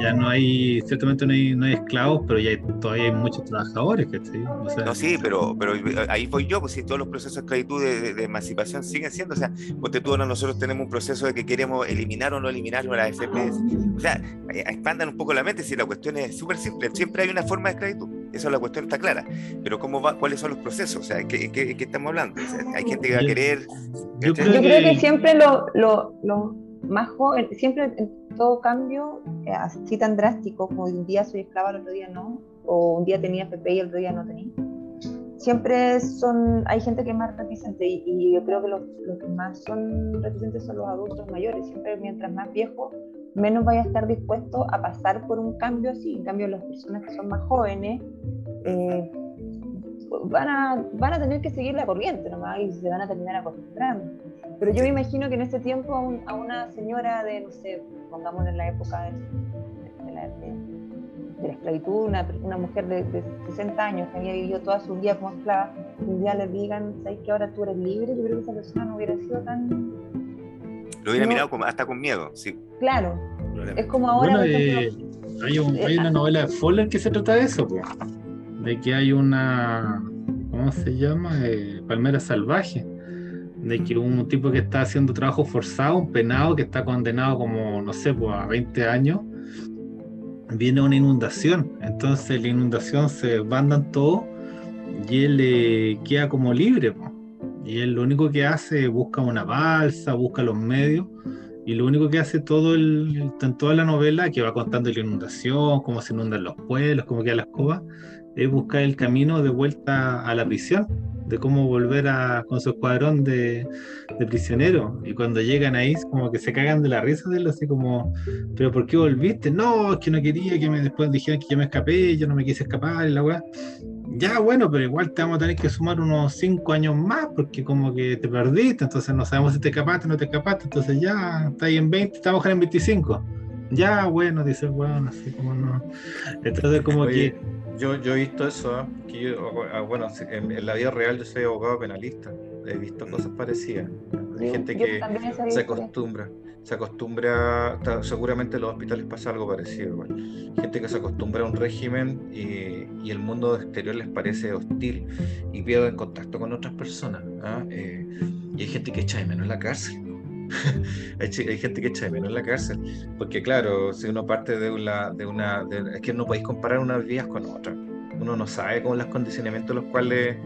ya no hay, ciertamente no hay, no hay esclavos, pero ya hay, todavía hay muchos trabajadores, ¿cachai? O sea, No, sí, pero, pero ahí voy yo, pues si todos los procesos de esclavitud, de, de- emancipación siguen siendo, o sea, ponte tú, ahora nosotros tenemos un proceso de que queremos eliminar o no eliminar la FPS. O sea, eh, expandan un poco la mente, si la cuestión es súper simple, siempre hay una forma de esclavitud, esa es la cuestión, está clara, pero ¿cómo va, ¿cuáles son los procesos? O sea, ¿en qué, qué- estamos hablando? O sea, hay gente que va a Yo- querer... yo creo que siempre lo, lo, lo más joven, siempre en todo cambio, eh, así tan drástico como un día soy esclava, el otro día no, o un día tenía FP y el otro día no tenía. Siempre son, hay gente que es más reticente y, y yo creo que los, los que más son reticentes son los adultos mayores. Siempre mientras más viejo, menos vaya a estar dispuesto a pasar por un cambio así. En cambio, las personas que son más jóvenes eh, van, a, van a tener que seguir la corriente nomás y se van a terminar acostumbrando. Pero yo me imagino que en ese tiempo a, un- a una señora de, no sé, pongámoslo en la época de, de la, de- de la esclavitud, una, una mujer de, de 60 años que había vivido toda su vida como esclava, y un día le digan, ¿sabes que ahora tú eres libre? Yo creo que esa persona no hubiera sido tan Lo hubiera no. mirado como- hasta con miedo, sí. claro. Es como ahora, Bueno, eh, ejemplo, hay, un- hay una novela de Fowler que se trata de eso, po. de que hay una, ¿cómo se llama? Eh, palmera salvaje, de que un tipo que está haciendo trabajo forzado, un penado que está condenado como, no sé, pues, a 20 años, viene una inundación, entonces la inundación se bandan todos y él eh, queda como libre, y él lo único que hace busca una balsa, busca los medios y lo único que hace todo el, en toda la novela, que va contando la inundación, cómo se inundan los pueblos, cómo quedan las covas, es buscar el camino de vuelta a la prisión, de cómo volver a, con su escuadrón de, de prisioneros. Y cuando llegan ahí, como que se cagan de la risa de él, así como, ¿pero por qué volviste? No, es que no quería, que me, después dijeron que yo me escapé, yo no me quise escapar, y la weá. Ya, bueno, pero igual te vamos a tener que sumar unos cinco años más porque como que te perdiste, entonces no sabemos si te escapaste o no te escapaste, entonces ya, está ahí en 20, estamos en 25. Ya, bueno, dice el weón, así como no. Entonces como Oye, que, yo, yo he visto eso, ¿eh? que yo, ah, bueno, en, en la vida real yo soy abogado penalista, he visto cosas parecidas. Hay gente que se acostumbra, se acostumbra, seguramente en los hospitales pasa algo parecido. igual. Gente que se acostumbra a un régimen y, y el mundo exterior les parece hostil y pierden contacto con otras personas. ¿ah? Eh, y hay gente que echa de menos la cárcel. hay, gente que echa de menos la cárcel, porque claro, si uno parte de una, de una es que no podéis comparar unas vidas con otras. Uno no sabe con los condicionamientos los cuales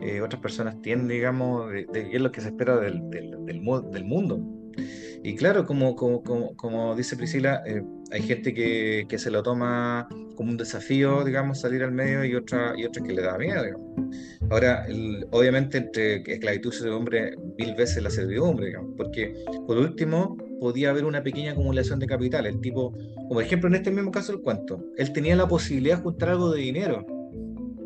eh, otras personas tienen, digamos, de, qué es lo que se espera del, del mundo. Y claro, como, como, como, como dice Priscila, eh, hay gente que, que se lo toma como un desafío, digamos, salir al medio y otra, y otra que le da miedo, digamos. Ahora, el- obviamente entre esclavitud y servidumbre, mil veces la servidumbre, digamos, porque por último podía haber una pequeña acumulación de capital. El tipo, como por ejemplo en este mismo caso del cuento, él tenía la posibilidad de juntar algo de dinero,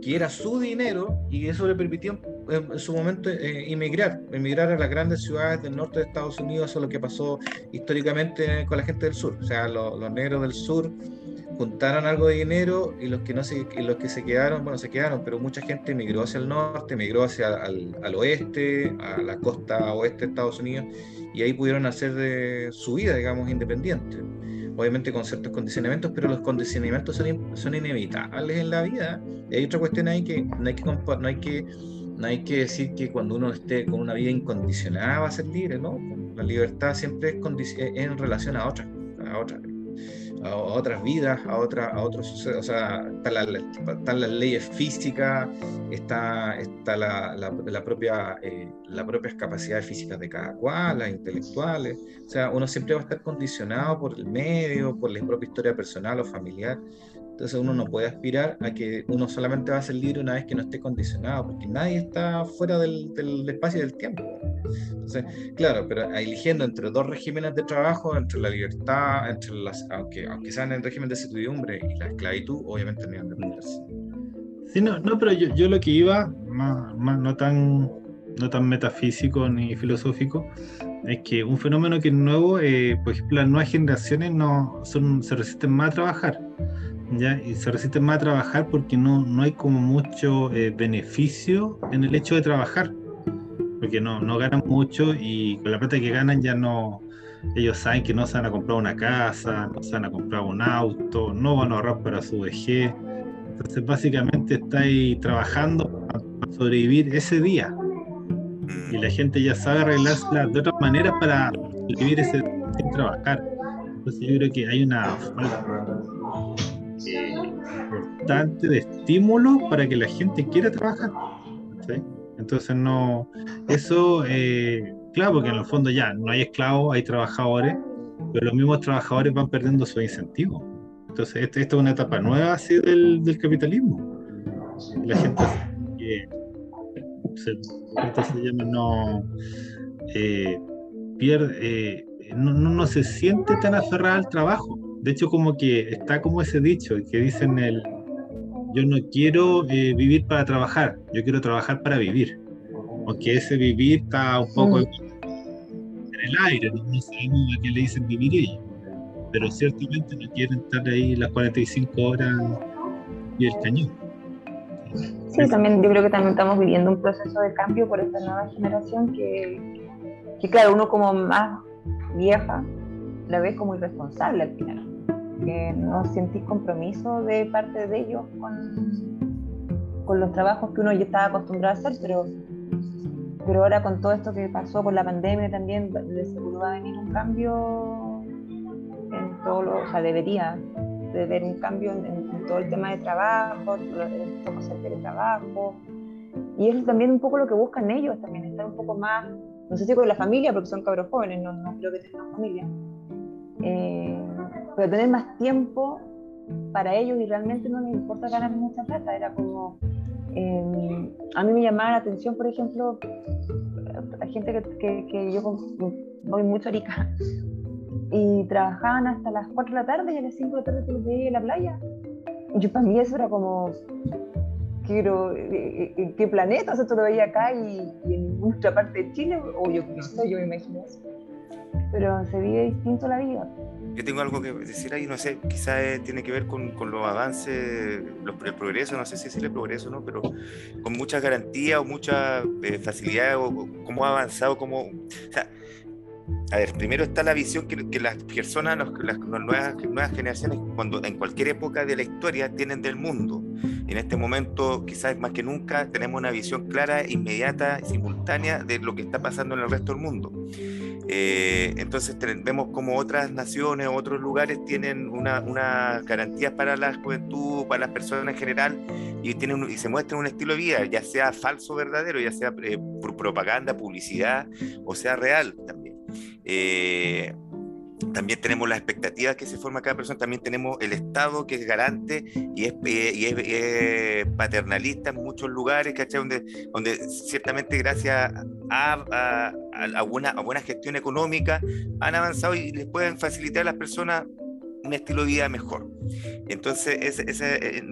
que era su dinero, y eso le permitió eh, en su momento eh, emigrar, emigrar a las grandes ciudades del norte de Estados Unidos, eso es lo que pasó históricamente con la gente del sur. O sea, lo- los negros del sur juntaron algo de dinero y los que no se, y los que se quedaron, bueno, se quedaron, pero mucha gente emigró hacia el norte, emigró hacia al, al oeste, a la costa oeste de Estados Unidos, y ahí pudieron hacer de su vida, digamos, independiente. Obviamente con ciertos condicionamientos, pero los condicionamientos son, son inevitables en la vida. Y hay otra cuestión ahí que no hay que, no hay que no hay que decir que cuando uno esté con una vida incondicionada va a ser libre, ¿no? La libertad siempre es, es en relación a otras, a otras, a otras vidas, a, otra, a otros. O sea, están las, están las leyes físicas, está, está la, la, la propia, eh, las propias capacidades físicas de cada cual, las intelectuales. O sea, uno siempre va a estar condicionado por el medio, por la propia historia personal o familiar. Entonces uno no puede aspirar a que uno solamente va a ser libre una vez que no esté condicionado, porque nadie está fuera del, espacio y del tiempo. Entonces, claro, pero eligiendo entre dos regímenes de trabajo, entre la libertad, entre las, aunque, aunque sean en régimen de servidumbre y la esclavitud, obviamente no iban a. Sí, no, no pero yo, yo lo que iba, más, más no tan no tan metafísico ni filosófico, es que un fenómeno que es nuevo, eh, por ejemplo, las nuevas generaciones no son, se resisten más a trabajar. ¿ya? Y se resisten más a trabajar porque no, no hay como mucho eh, beneficio en el hecho de trabajar. Porque no, no ganan mucho y con la plata que ganan ya no, ellos saben que no se van a comprar una casa, no se van a comprar un auto, no van a ahorrar para su vejez. Entonces básicamente estáis trabajando para sobrevivir ese día y la gente ya sabe arreglarse de otras maneras para vivir ese sin trabajar. Entonces yo creo que hay una falta importante de estímulo para que la gente quiera trabajar. Entonces no, eso, eh, claro, porque en el fondo ya no hay esclavos, hay trabajadores, pero los mismos trabajadores van perdiendo su incentivo. Entonces esta, es una etapa nueva así del, del capitalismo. La gente no, eh, pierde, eh, no, no, se siente tan aferrada al trabajo. De hecho, como que está como ese dicho que dicen el, yo no quiero eh, vivir para trabajar, yo quiero trabajar para vivir. Aunque ese vivir está un poco mm. en el aire, no, sabemos a qué le dicen vivir ellos. Pero ciertamente no quieren estar ahí las 45 horas y el cañón. Sí, también yo creo que también estamos viviendo un proceso de cambio por esta nueva generación que, que claro, uno como más vieja la ve como irresponsable al final, que no sentís compromiso de parte de ellos con, con los trabajos que uno ya estaba acostumbrado a hacer, pero, pero ahora con todo esto que pasó con la pandemia también, de seguro va a venir un cambio en todo lo, o sea, debería de ver un cambio en, todo el tema de trabajo, cómo hacer teletrabajo. Y es también un poco lo que buscan ellos, también estar un poco más, no sé si con la familia, porque son cabros jóvenes, no, no creo que tengan familia, eh, pero tener más tiempo para ellos y realmente no les importa ganar mucha plata. Era como, eh, a mí me llamaba la atención, por ejemplo, hay gente que, que, que yo voy mucho a Arica y trabajaban hasta las 4 de la tarde y a las 5 de la tarde se los veía en la playa. Y yo para mí eso era como, quiero, eh, eh, ¿qué planeta? O sea, tú lo veía acá y, en otra parte de Chile, o yo no sé, yo me imagino eso. Pero se vive distinto la vida. Yo tengo algo que decir ahí, no sé, quizás tiene que ver con, con los avances, los, el progreso, no sé si el progreso o no, pero con muchas garantías o mucha eh, facilidad, o, cómo ha avanzado, cómo... O sea, a ver, primero está la visión que, las personas, las, nuevas, generaciones, cuando en cualquier época de la historia tienen del mundo. En este momento, quizás más que nunca, tenemos una visión clara, inmediata, simultánea de lo que está pasando en el resto del mundo. Eh, entonces vemos como otras naciones, otros lugares tienen una, una garantías para la juventud, para las personas en general, y, tienen, y se muestran un estilo de vida, ya sea falso verdadero, ya sea eh, propaganda, publicidad, o sea real también. Eh, también tenemos las expectativas que se forma cada persona, también tenemos el Estado que es garante y es, eh, es, paternalista en muchos lugares, ¿cachai? Donde, donde ciertamente gracias a, a, buena, a buena gestión económica han avanzado y les pueden facilitar a las personas un estilo de vida mejor. Entonces, es, eh,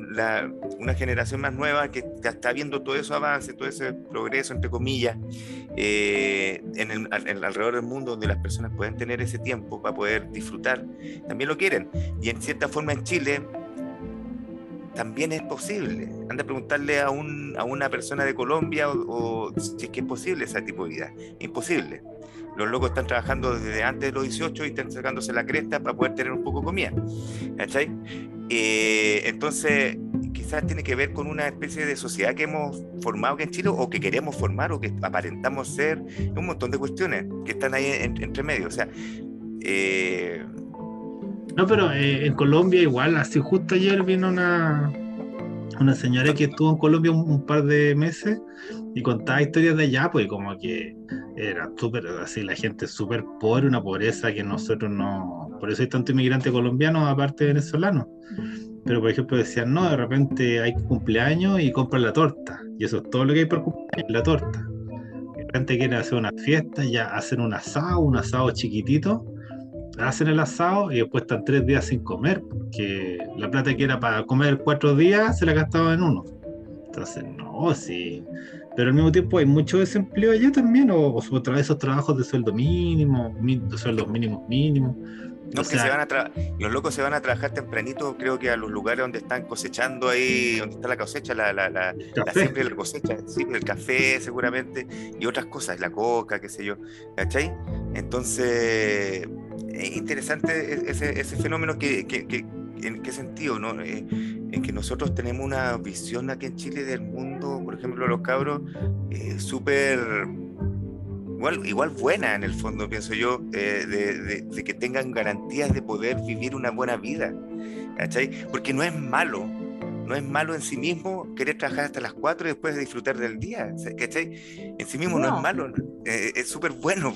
una generación más nueva que está viendo todo eso avance, todo ese progreso, entre comillas, eh, en, el, alrededor del mundo donde las personas pueden tener ese tiempo para poder disfrutar, también lo quieren. Y en cierta forma en Chile también es posible. Anda a preguntarle a, un, a una persona de Colombia o, si es que es posible ese tipo de vida. Imposible los locos están trabajando desde antes de los 18 y están sacándose la cresta para poder tener un poco de comida. ¿Cachai? Eh, entonces, quizás tiene que ver con una especie de sociedad que hemos formado aquí en Chile o que queremos formar o que aparentamos ser, un montón de cuestiones que están ahí entre medio. O sea, eh, no, pero eh, en Colombia igual, así justo ayer vino una, una señora que estuvo en Colombia un, par de meses y contaba historias de allá, pues como que era súper, así la gente súper pobre, una pobreza que nosotros no, por eso hay tanto inmigrante colombiano aparte venezolano. pero por ejemplo decían, no, de repente hay cumpleaños y compran la torta. Y eso es todo lo que hay por cumpleaños, la torta. De repente quieren hacer una fiesta, ya hacen un asado, un asado chiquitito, hacen el asado y después están tres días sin comer, porque la plata que era para comer cuatro días se la gastaban en uno. Entonces, no, sí. Pero al mismo tiempo hay mucho desempleo allá también, o, o vez esos trabajos de sueldo mínimo, sueldos mínimos mínimos. No, O que sea, se van a los locos se van a trabajar tempranito, creo que a los lugares donde están cosechando ahí, donde está la cosecha, la, la, la, la y la cosecha, sí, el café seguramente, y otras cosas, la coca, qué sé yo, ¿cachai? Entonces, es interesante e- ese, ese fenómeno que, que- que- ¿en qué sentido? No? Eh, en que nosotros tenemos una visión aquí en Chile del mundo, por ejemplo, los cabros, eh, súper igual, igual buena en el fondo, pienso yo, eh, de, de- de que tengan garantías de poder vivir una buena vida, ¿cachai? Porque no es malo, no es malo en sí mismo querer trabajar hasta las 4 y después disfrutar del día, ¿cachai? En sí mismo no, No. es malo, eh, es súper bueno,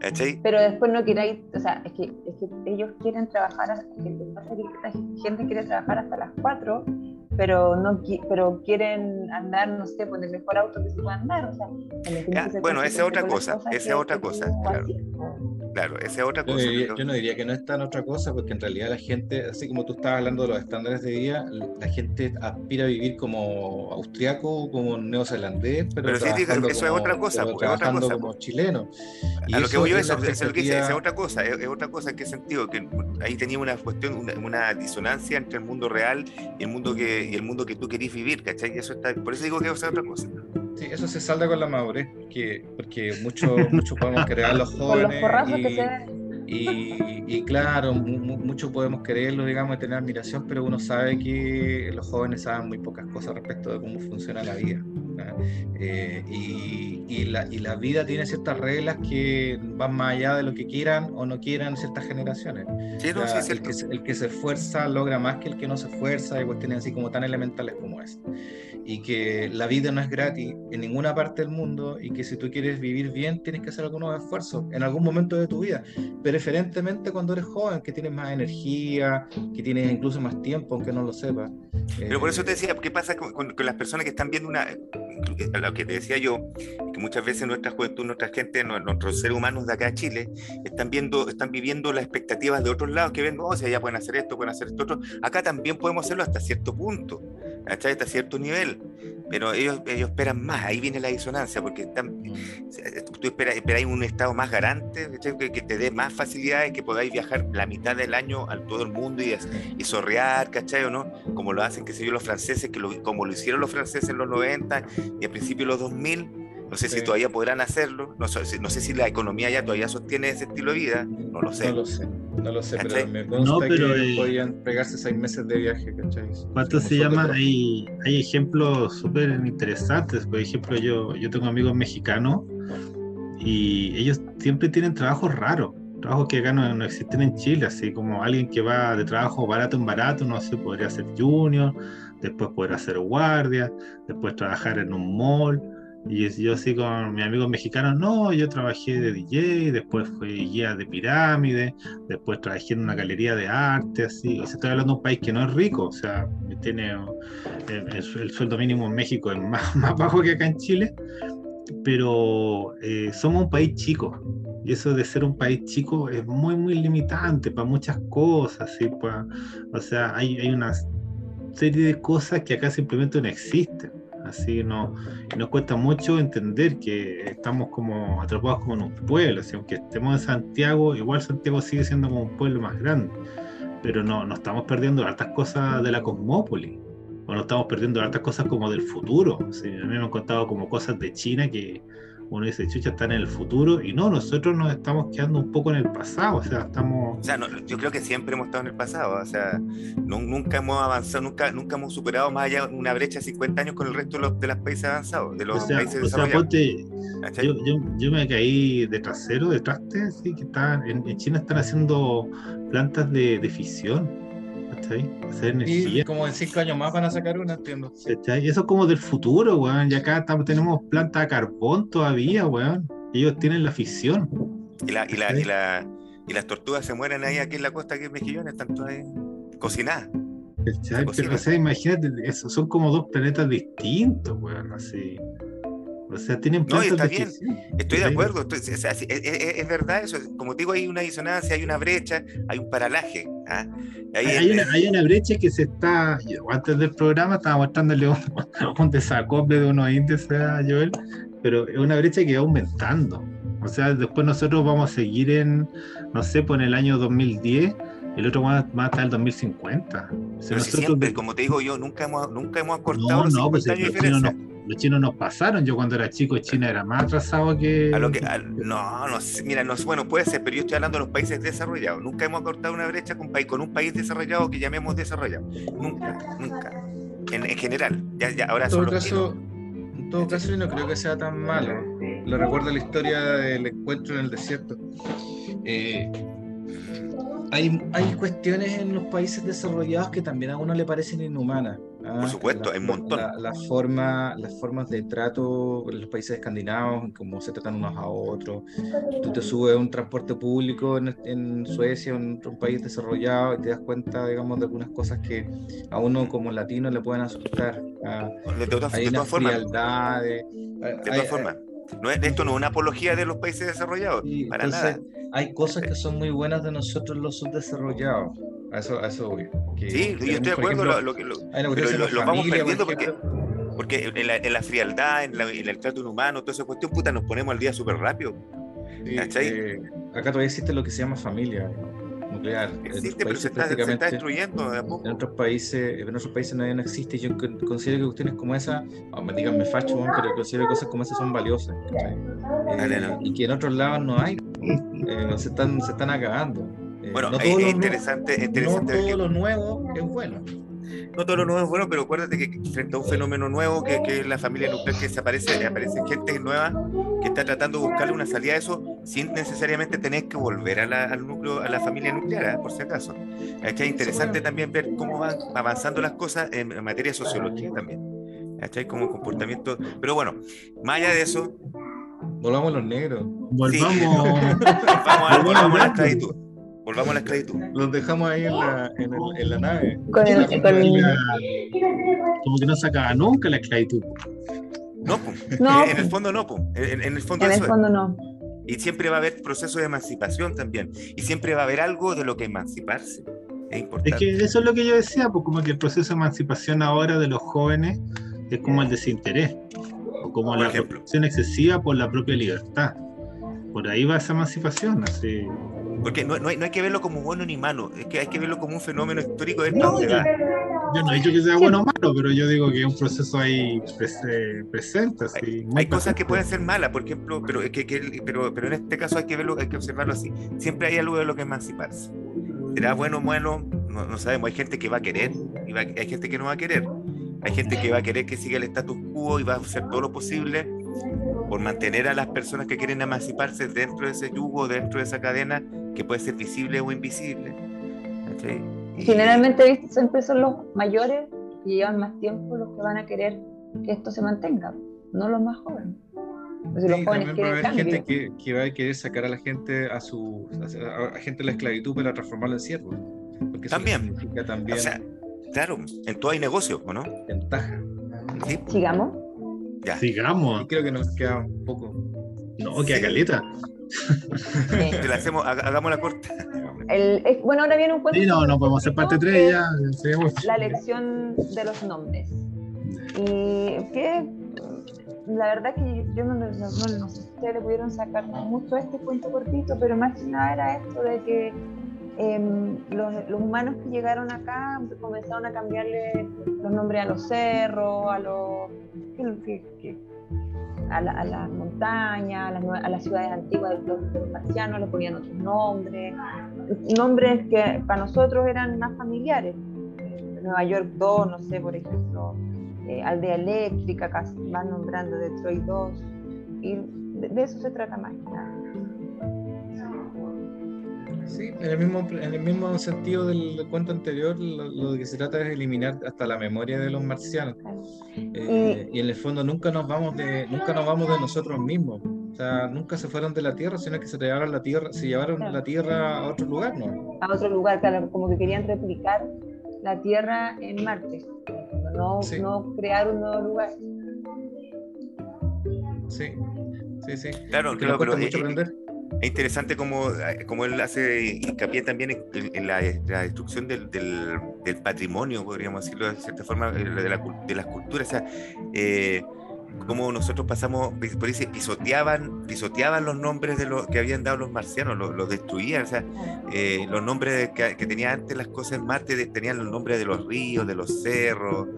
¿cachai? Pero después no queráis, o sea, es que, es que ellos quieren trabajar, hasta- que pasa es que gente quiere trabajar hasta las 4, pero no qui- pero quieren andar, no sé, con el mejor auto que se pueda andar, o sea, ser bueno, esa es otra cosa, esa es otra cosa, claro. Claro, esa es otra Yo no, cosa. diría, pero- yo no diría que no es tan otra cosa, porque en realidad la gente, así como tú estabas hablando de los estándares de vida, la gente aspira a vivir como austriaco, como neozelandés, pero, Pero sí, eso es otra cosa, es otra cosa, como po. chileno. Y a lo que voy yo es es lo que dice, esa es perspectiva- otra cosa, es, es otra cosa, ¿en qué sentido? Que ahí tenía una cuestión, una, una disonancia entre el mundo real y el mundo que, y el mundo que tú querís vivir, ¿cachai? Eso está, por eso digo que es otra cosa. Sí, eso se salda con la madurez, porque, porque mucho, mucho podemos creer a los Con jóvenes. los porrazos y- que. Y, y claro, mu- mu- mucho podemos quererlo, digamos, y tener admiración, pero uno sabe que los jóvenes saben muy pocas cosas respecto de cómo funciona la vida. Eh, y, y la, y la vida tiene ciertas reglas que van más allá de lo que quieran o no quieran ciertas generaciones. Sí, no, sí, sea, el, que se, el que se esfuerza logra más que el que no se esfuerza y cuestiones así como tan elementales como es. Y que la vida no es gratis en ninguna parte del mundo y que si tú quieres vivir bien tienes que hacer algunos esfuerzos en algún momento de tu vida, preferentemente cuando eres joven, que tienes más energía, que tienes incluso más tiempo, aunque no lo sepas. Pero por eso te Eh, decía, ¿qué pasa con, con- con las personas que están viendo una... a Lo que te decía yo, que muchas veces nuestra juventud, nuestra gente, nu- nuestros seres humanos de acá de Chile, están viendo, están viviendo las expectativas de otros lados, que ven, oh, si allá pueden hacer esto, pueden hacer esto otro. Acá también podemos hacerlo hasta cierto punto, ¿cachai? hasta cierto nivel. Pero ellos, ellos esperan más, ahí viene la disonancia, porque están, tú esperas, esperáis un estado más garante, que te dé más facilidades, que podáis viajar la mitad del año a todo el mundo y, y sorrear, ¿cachai o no? Como lo hacen, qué sé yo, los franceses, que lo- como lo hicieron los franceses en los 90 y a principios de los 2000, no sé si Sí. todavía podrán hacerlo, no, sé- no sé si la economía ya todavía sostiene ese estilo de vida, no lo sé. No lo sé, no lo sé, ¿Cachai? pero me consta No, pero, que eh, podían pegarse seis meses de viaje, ¿cachai? ¿Cuánto Como se llama? Hay, hay ejemplos súper interesantes. Por ejemplo, yo, yo tengo amigos mexicanos y ellos siempre tienen trabajos raros, trabajos que acá no, no existen en Chile, así como alguien que va de trabajo barato en barato, no sé, podría ser junior, después podrá ser guardia, después trabajar en un mall. Y yo así con mis amigos mexicanos, no, yo trabajé de DJ, después fui guía de pirámide, después trabajé en una galería de arte, así. O sea, estoy hablando de un país que no es rico, o sea, tiene eh, el, el sueldo mínimo en México es más, más bajo que acá en Chile, pero eh, somos un país chico. Y eso de ser un país chico es muy, muy limitante para muchas cosas. ¿sí? Pa- o sea, hay, hay una serie de cosas que acá simplemente no existen. Así no, y nos cuesta mucho entender que estamos como atrapados como en un pueblo. así, aunque estemos en Santiago, igual Santiago sigue siendo como un pueblo más grande. Pero no, no estamos perdiendo hartas cosas de la cosmópolis. O no estamos perdiendo hartas cosas como del futuro. así, a mí me han contado como cosas de China que uno dice, chucha, están en el futuro. Y no, nosotros nos estamos quedando un poco en el pasado. O sea, estamos O sea, no, yo creo que siempre hemos estado en el pasado, o sea, no- nunca hemos avanzado, nunca, nunca hemos superado más allá una brecha de 50 años con el resto de los, de los países avanzados, de los O sea, países o sea, ponte, yo, yo, yo me caí de trasero, de traste, sí, que están, en, en China están haciendo plantas de, de fisión, ¿cachai? Hacer Y como en cinco años más van a sacar una, entiendo. ¿cachai? Eso es como del futuro, weón, y acá estamos, tenemos plantas de carbón todavía, weón, ellos tienen la fisión. Y, la, y, la, y, la, y las tortugas se mueren ahí aquí en la costa, aquí en Mejillones, están todas ahí cocinadas. ¿Cachai? Pero, o sea, imagínate, eso, son como dos planetas distintos, weón, así. O sea, tienen No, y está plantas bien. Estoy de acuerdo, estoy- es, es- es- es- es verdad eso. Como digo, hay una disonancia, hay una brecha, hay un paralaje. ¿ah? Hay una, hay una brecha que se está, antes del programa estaba mostrándole un, un desacople de unos índices a Joel, pero es una brecha que va aumentando. O sea, después nosotros vamos a seguir en, no sé, en el año 2010, el otro va, va a estar el 2050. O sea, si siempre, como te digo yo, nunca hemos, nunca hemos acortado no, los no, 50 pues años de diferencia. nos, los chinos nos pasaron. Yo cuando era chico, China era más atrasado que... A lo que, al- no, no sé, mira, no, sé, bueno, puede ser, pero yo estoy hablando de los países desarrollados. Nunca hemos acortado una brecha con, país, con un país desarrollado que llamemos desarrollado. Nunca, nunca. En, en general, ya, ya, ahora En son todo los caso, chinos. en todo caso, yo no creo que sea tan malo. Lo recuerdo la historia del encuentro en el desierto. Eh, hay, hay cuestiones en los países desarrollados que también a uno le parecen inhumanas. ¿Ah? Por supuesto, La- hay un montón. la- la forma, las formas de trato en los países escandinavos, cómo se tratan unos a otros. Tú te subes a un transporte público en, en Suecia en otro país desarrollado y te das cuenta, digamos, de algunas cosas que a uno como latino le pueden asustar. ¿ah? De, todas- hay de todas formas, frialdad. de todas formas. No es, esto no es una apología de los países desarrollados, Y para entonces, nada. hay cosas que son muy buenas de nosotros los subdesarrollados. A eso, a eso voy. Que Sí, yo estoy de acuerdo. ejemplo, lo- lo que- pero vamos por perdiendo porque, en la, en la frialdad, en, la- en el trato inhumano, toda esa cuestión, puta, nos ponemos al día súper rápido. Eh, acá todavía existe lo que se llama familia nuclear. Existe, pero se está, se está prácticamente- destruyendo de a poco. En otros países, en otros países no, no existe. Yo con- considero que cuestiones como esa, oh, me díganme facho, pero considero que cosas como esas son valiosas. Eh, Dale, no. Y que en otros lados no hay. Eh, se, están, se están acabando. Eh, Bueno, no es, todo es lo nu- interesante, es interesante no ver que todo lo nuevo es bueno. no todo lo nuevo es bueno, pero acuérdate que frente a un fenómeno nuevo que, que es la familia nuclear, que desaparece, aparece gente nueva que está tratando de buscarle una salida a eso sin necesariamente tener que volver a la, al núcleo, a la familia nuclear, ¿eh? por si acaso. ¿Cachai? interesante también ver cómo van avanzando las cosas en, en materia de sociología también. ¿Cachai? Como comportamiento. Pero bueno, más allá de eso, Volvamos a los negros. Volvamos. volvamos a, Volvamos a la esclavitud. Volvamos a la esclavitud. Los dejamos ahí en la, en el- en la nave. Con el, Sí, con el- Como que no se acaba nunca la esclavitud. No, pues. No, en el fondo no, pues. En, en el fondo en el es. fondo no. Y siempre va a haber proceso de emancipación también. Y siempre va a haber algo de lo que emanciparse. Es importante. Es que eso es lo que yo decía, pues como que el proceso de emancipación ahora de los jóvenes es como el desinterés, o como Por la ejemplo. excesiva por la propia libertad. Por ahí va esa emancipación, así. Porque no, no hay, no hay que verlo como bueno ni malo, es que hay que verlo como un fenómeno histórico de No, yo-. Yo no he dicho que sea bueno o malo, pero yo digo que es un proceso ahí prese- presente, así. muy Hay cosas que pueden ser malas, por ejemplo, pero, que, que- pero, pero en este caso hay que verlo, hay que observarlo así. Siempre hay algo de lo que emanciparse. ¿Será bueno o malo? No, no sabemos. Hay gente que va a querer y va- hay gente que no va a querer. Hay gente que va a querer que siga el status quo y va a hacer todo lo posible por mantener a las personas que quieren emanciparse dentro de ese yugo, dentro de esa cadena que puede ser visible o invisible. ¿Cachai? Y- Generalmente siempre son los mayores que llevan más tiempo los que van a querer que esto se mantenga, no los más jóvenes. Los Sí, jóvenes también va a haber cambio. gente que, que va a querer sacar a la gente a su a, a gente de la esclavitud para transformarla en siervo. Porque También. también O sea, claro, en todo hay negocio, ¿o no? ventaja. Sí, Sigamos. Ya. Sigamos. Y creo que nos queda un poco. No, que a caleta. Sí. Te la hacemos, haga- hagamos la corta. El- es- bueno, ahora viene un cuento. Sí, no, no podemos hacer parte 3 ya. seguimos. La lección de los nombres. Y que la verdad que yo no, no, no- no sé si ustedes le pudieron sacar mucho a este cuento cortito, pero más que nada era esto de que em, los, humanos que llegaron acá comenzaron a cambiarle los nombres a los cerros, a los las montañas, a las, ciudades antiguas de los, marcianos, le ponían otros nombres, nombres que para nosotros eran más familiares. Nueva York 2, no sé, por ejemplo, eh, Aldea Eléctrica, van nombrando Detroit 2, y de, de eso se trata más. que nada. Sí, en el mismo, en el mismo sentido del, del cuento anterior, lo, lo que se trata es eliminar hasta la memoria de los marcianos. Eh, y en el fondo nunca nos vamos de, nunca nos vamos de nosotros mismos. O sea, nunca se fueron de la Tierra, sino que se llevaron la Tierra, se llevaron Claro. la Tierra a otro lugar, ¿no? A otro lugar, claro, como que querían replicar la Tierra en Marte, no, Sí. no crear un nuevo lugar. Sí, sí, sí. Claro, Que nos claro, pero es, mucho aprender. Es interesante como, como él hace hincapié también en, en la, la destrucción del, del- del patrimonio, podríamos decirlo de cierta forma, eh, de, la, de las culturas. O sea, eh, como nosotros pasamos, por ahí se pisoteaban, pisoteaban los nombres de los que habían dado los marcianos, los, los destruían. O sea, eh, los nombres que, que tenían antes las cosas en Marte tenían los nombres de los ríos, de los cerros,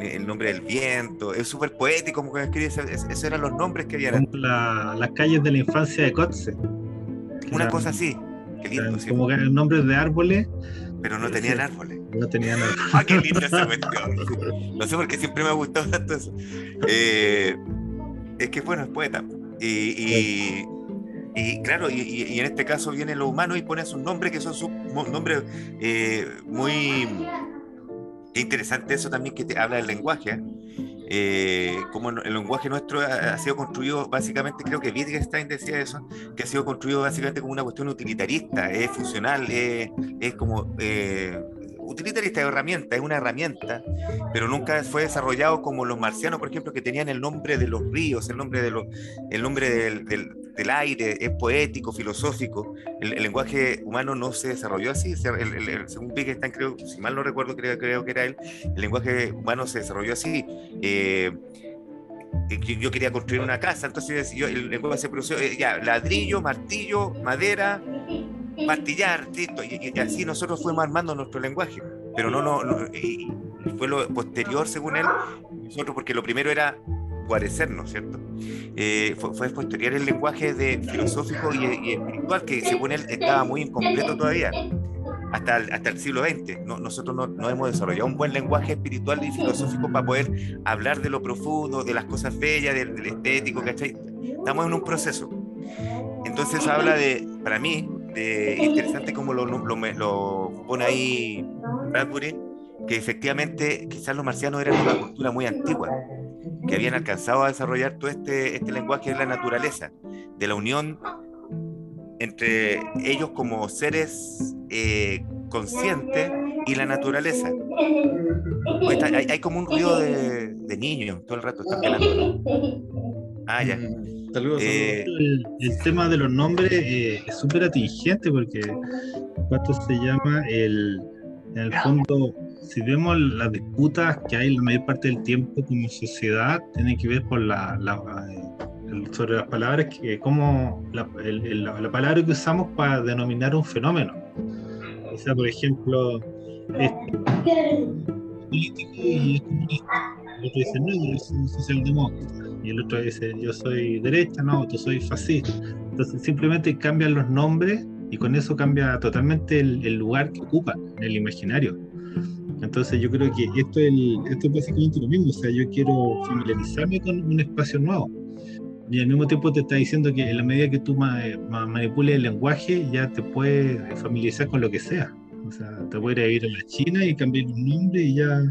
el, el nombre del viento. Es súper poético, como que ese- esos eran los nombres que habían Como la- las calles de la infancia de Kotze. Una cosa así. Qué lindo, sí, Como que eran nombres de árboles, pero no tenían árboles. no tenían nada. ¡Ah, qué linda esa cuestión! No sé por qué siempre me ha gustado tanto eso. Eh, es que, bueno, es poeta. Y, y- y, claro, y, y- en este caso viene lo humano y pone sus nombres, que son sus nombres eh, muy interesante eso también que te habla del lenguaje. ¿eh? Eh, como el lenguaje nuestro ha, ha sido construido básicamente, creo que Wittgenstein decía eso, que ha sido construido básicamente como una cuestión utilitarista, es funcional, es, es como eh, utilitarista de herramienta, es una herramienta, pero nunca fue desarrollado como los marcianos, por ejemplo, que tenían el nombre de los ríos, el nombre, de los, el nombre del, del- del aire, es poético, filosófico. El, el lenguaje humano no se desarrolló así, el- el- según Wittgenstein, creo, si mal no recuerdo, creo, creo que era él, el lenguaje humano se desarrolló así. Eh, eh, yo quería construir una casa, entonces yo, el lenguaje se produjo, eh, ya, ladrillo, martillo, madera, martillar, y, y así nosotros fuimos armando nuestro lenguaje, pero no, no, no, y fue lo posterior, según él, nosotros, porque lo primero era guarecernos, ¿cierto? Eh, fue, fue posterior el lenguaje de filosófico y, y espiritual, que según él estaba muy incompleto todavía, hasta el, hasta el siglo XX. No, nosotros no, no hemos desarrollado un buen lenguaje espiritual y filosófico para poder hablar de lo profundo, de las cosas bellas, del, del estético, ¿cachai? Estamos en un proceso. Entonces habla de, para mí, de interesante como lo, lo, lo pone ahí Bradbury, que efectivamente quizás los marcianos eran una cultura muy antigua, que habían alcanzado a desarrollar todo este, este lenguaje de la naturaleza, de la unión entre ellos como seres eh, conscientes y la naturaleza. Hay, hay como un ruido de, de niños todo el rato, están pelando. Ah, ya. Saludos, Eh, El, el tema de los nombres eh, es súper atingente porque ¿cuánto se llama? El, en el fondo, si vemos las disputas que hay la mayor parte del tiempo como sociedad, tiene que ver con la, la, eh, sobre las palabras, que como la, el- la- la palabra que usamos para denominar un fenómeno. O sea, por ejemplo, es político y comunista. Otro dice, no, yo soy socialdemócrata. Y el otro dice, yo soy derecha, no, tú soy fascista. Entonces simplemente cambian los nombres y con eso cambia totalmente el, el lugar que ocupan en el imaginario. Entonces yo creo que esto es, el- esto es básicamente lo mismo, o sea, yo quiero familiarizarme con un espacio nuevo. Y al mismo tiempo te está diciendo que en la medida que tú ma- ma- manipules el lenguaje, ya te puedes familiarizar con lo que sea. O sea, te puedes ir a vivir a la China y cambiar los nombres y ya...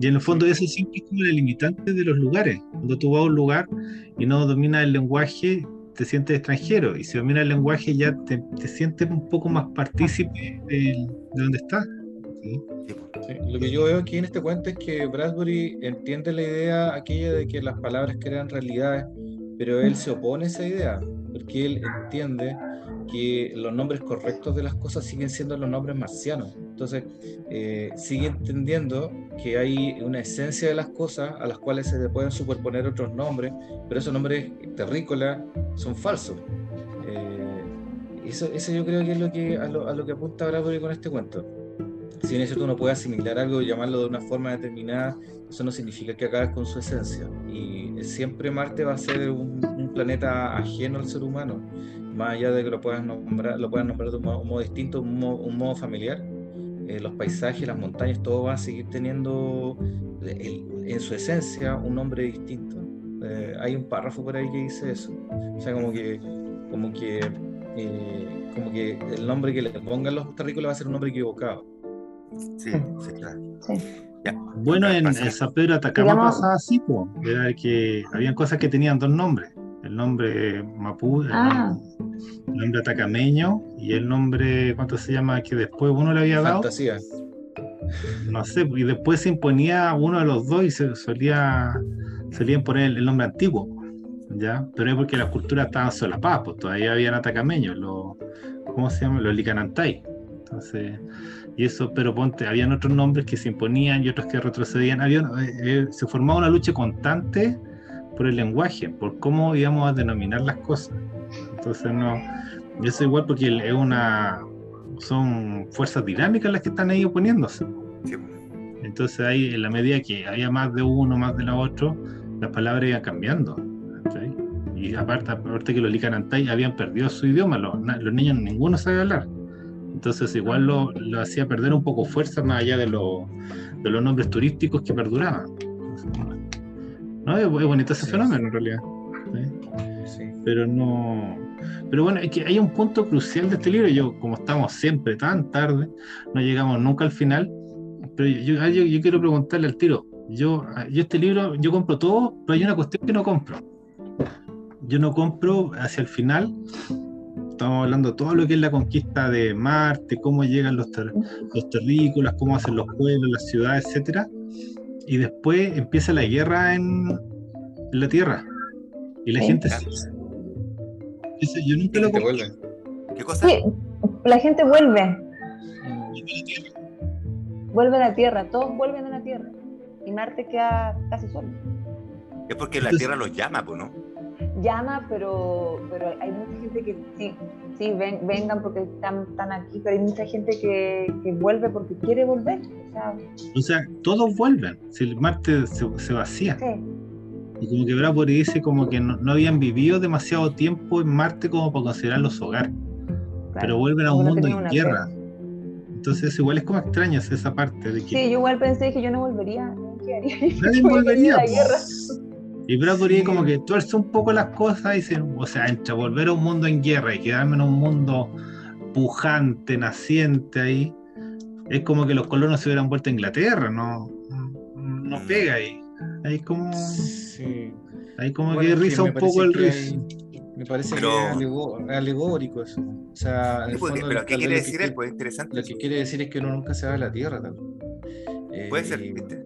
Y en el fondo eso siempre es como la limitante de los lugares. Cuando tú vas a un lugar y no dominas el lenguaje, te sientes extranjero. Y si dominas el lenguaje ya te, te sientes un poco más partícipe del- de donde estás. ¿sí? Sí, Lo que yo veo aquí en este cuento es que Bradbury entiende la idea aquella de que las palabras crean realidades, pero él se opone a esa idea, porque él entiende que los nombres correctos de las cosas siguen siendo los nombres marcianos. Entonces, eh, sigue entendiendo que hay una esencia de las cosas a las cuales se le pueden superponer otros nombres, pero esos nombres terrícolas son falsos. Eh, eso, eso yo creo que es lo que, a, lo, a lo que apunta Bradbury con este cuento si bien es cierto uno puede asimilar algo y llamarlo de una forma determinada, eso no significa que acabes con su esencia. Y siempre Marte va a ser un, un planeta ajeno al ser humano, más allá de que lo puedas nombrar, lo puedas nombrar de un modo, un modo distinto, un modo, un modo familiar. eh, los paisajes, las montañas, todo va a seguir teniendo el- en su esencia un nombre distinto. Eh, hay un párrafo por ahí que dice eso. O sea, como que, como que, eh, como que el nombre que le pongan los terrícolas va a ser un nombre equivocado. Sí, sí, claro. Sí. Ya. Bueno, en, en San Pedro Atacama pasaba así, po. era que habían cosas que tenían dos nombres. El nombre Mapú, el, Ah. el nombre atacameño y el nombre, ¿cuánto se llama? Que después uno le había dado. Fantasía. no sé, y después se imponía uno de los dos y se solía, solían poner el, nombre antiguo, ¿ya? Pero es porque las culturas estaban solapadas, pues todavía habían atacameños, los, ¿cómo se llama? Los licanantay. Entonces, y eso, pero ponte, habían otros nombres que se imponían y otros que retrocedían. Había, eh, eh, se formaba una lucha constante por el lenguaje, por cómo íbamos a denominar las cosas. Entonces, no, eso igual porque es una, son fuerzas dinámicas las que están ahí oponiéndose. Entonces ahí, en la medida que había más de uno, más de la otro, las palabras iban cambiando. Y aparte, aparte que los licanantay habían perdido su idioma, los, los niños ninguno sabe hablar. Entonces igual lo, lo, hacía perder un poco fuerza más allá de, lo, de los nombres turísticos que perduraban. No, es, bonito ese fenómeno en realidad. Pero no, pero bueno, es que hay un punto crucial de este libro. Yo, como estamos siempre tan tarde, no llegamos nunca al final. Pero yo, yo, quiero preguntarle al tiro. Yo, yo este libro, yo compro todo, pero hay una cuestión que no compro. Yo no compro hacia el final. Estamos hablando de todo lo que es la conquista de Marte, cómo llegan los, los terrícolas, cómo hacen los pueblos, las ciudades, etcétera. Y después empieza la guerra en, en la Tierra. Y la gente yo nunca lo vuelve. ¿Qué cosa? Sí, la gente vuelve. Vuelve a la Tierra, todos vuelven a la Tierra. Y Marte queda casi solo. Es porque la Tierra los llama, pues, ¿no? Llama, pero, pero hay mucha gente que sí, sí, ven, vengan porque están, están, aquí, pero hay mucha gente que, que vuelve porque quiere volver. O sea, o sea todos vuelven. Si Marte se, se vacía. Sí. Y como que Bradbury dice como que no, habían vivido demasiado tiempo en Marte como para considerarlos hogar. pero vuelven a un mundo en guerra. Entonces igual es como extraño esa parte de que... Sí, yo igual pensé que yo no volvería. Nadie volvería. Y Bradbury como que tuerce un poco las cosas y dice, o sea, entre volver a un mundo en guerra y quedarme en un mundo pujante, naciente ahí, es como que los colonos se hubieran vuelto a Inglaterra, no, no pega ahí. Ahí como. Sí. Ahí como que risa un poco el riso. Me parece que es alegórico eso. O sea, pero ¿qué quiere decir él? Pues interesante. Lo que quiere decir es que uno nunca se va a la Tierra, tal. Puede ser, eh, ¿viste?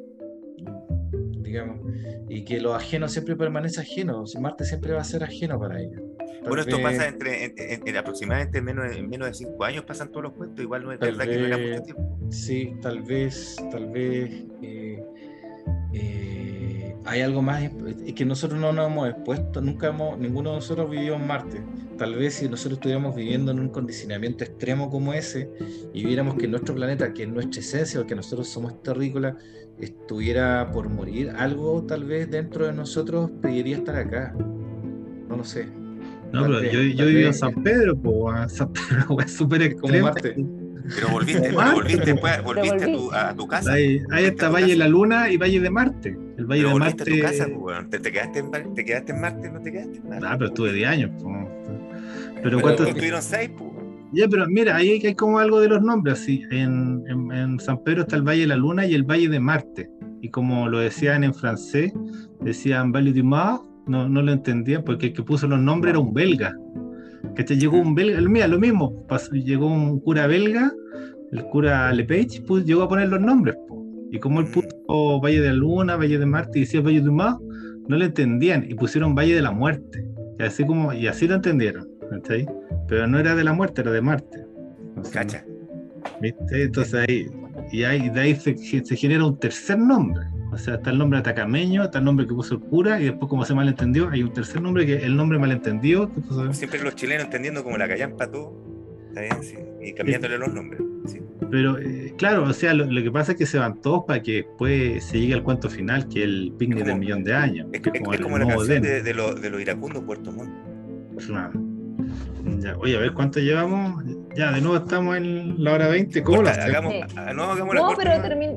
Digamos. Y que lo ajeno siempre permanece ajeno. Marte siempre va a ser ajeno para ellos. bueno, esto pasa entre, en, aproximadamente menos, en menos de cinco años pasan todos los cuentos, igual no es verdad que no era mucho tiempo. Sí, tal vez, tal vez eh, eh, hay algo más es que nosotros no nos hemos expuesto, nunca hemos, ninguno de nosotros vivió en Marte. Tal vez si nosotros estuviéramos viviendo en un condicionamiento extremo como ese y viéramos que nuestro planeta, que es nuestra esencia, porque nosotros somos terrícolas, estuviera por morir, algo tal vez dentro de nosotros pediría estar acá. No lo sé. No, pero yo, yo vivo en San Pedro, pues San Pedro es súper extremo. Marte. Pero volviste, volviste, volviste a, tu, a, tu, casa. Ahí, ahí está Valle de la Luna y Valle de Marte. El Valle pero de Marte. A tu casa, pues, ¿Te, te, quedaste en, ¿Te quedaste en Marte? ¿No te quedaste en Marte? Ah, pero estuve 10 años. Pues. Pero, pero ¿cuántos? Estuvieron 6, pues. Ya, pero mira, ahí hay como algo de los nombres. Así. En, en, en, San Pedro está el Valle de la Luna y el Valle de Marte. Y como lo decían en francés, decían Valle du Mars, no, no lo entendían porque el que puso los nombres era un belga. Que te llegó un belga, mira, lo mismo, llegó un cura belga el cura Lepage pues, llegó a poner los nombres. Y como él puso Valle de la Luna, Valle de Marte y decía Valle de Mar, no le entendían y pusieron Valle de la Muerte. Y así, como, y así lo entendieron. Pero no era de la muerte, era de Marte. Cacha. ¿Viste? Entonces ahí, y ahí, de ahí se, se, genera un tercer nombre. O sea, está el nombre atacameño, está el nombre que puso el cura, y después, como se malentendió, hay un tercer nombre que el nombre malentendido. Siempre los chilenos entendiendo como la callampa todo, y cambiándole los nombres. Pero eh, claro, o sea, lo, que pasa es que se van todos para que después se llegue al cuento final, que es el picnic del millón de años. Es, como, la canción de, de, los de lo iracundos Puerto Montt. Oye, a ver cuánto llevamos. Ya, de nuevo estamos en la hora 20. ¿Cómo la hagamos, ah, No, hagamos no pero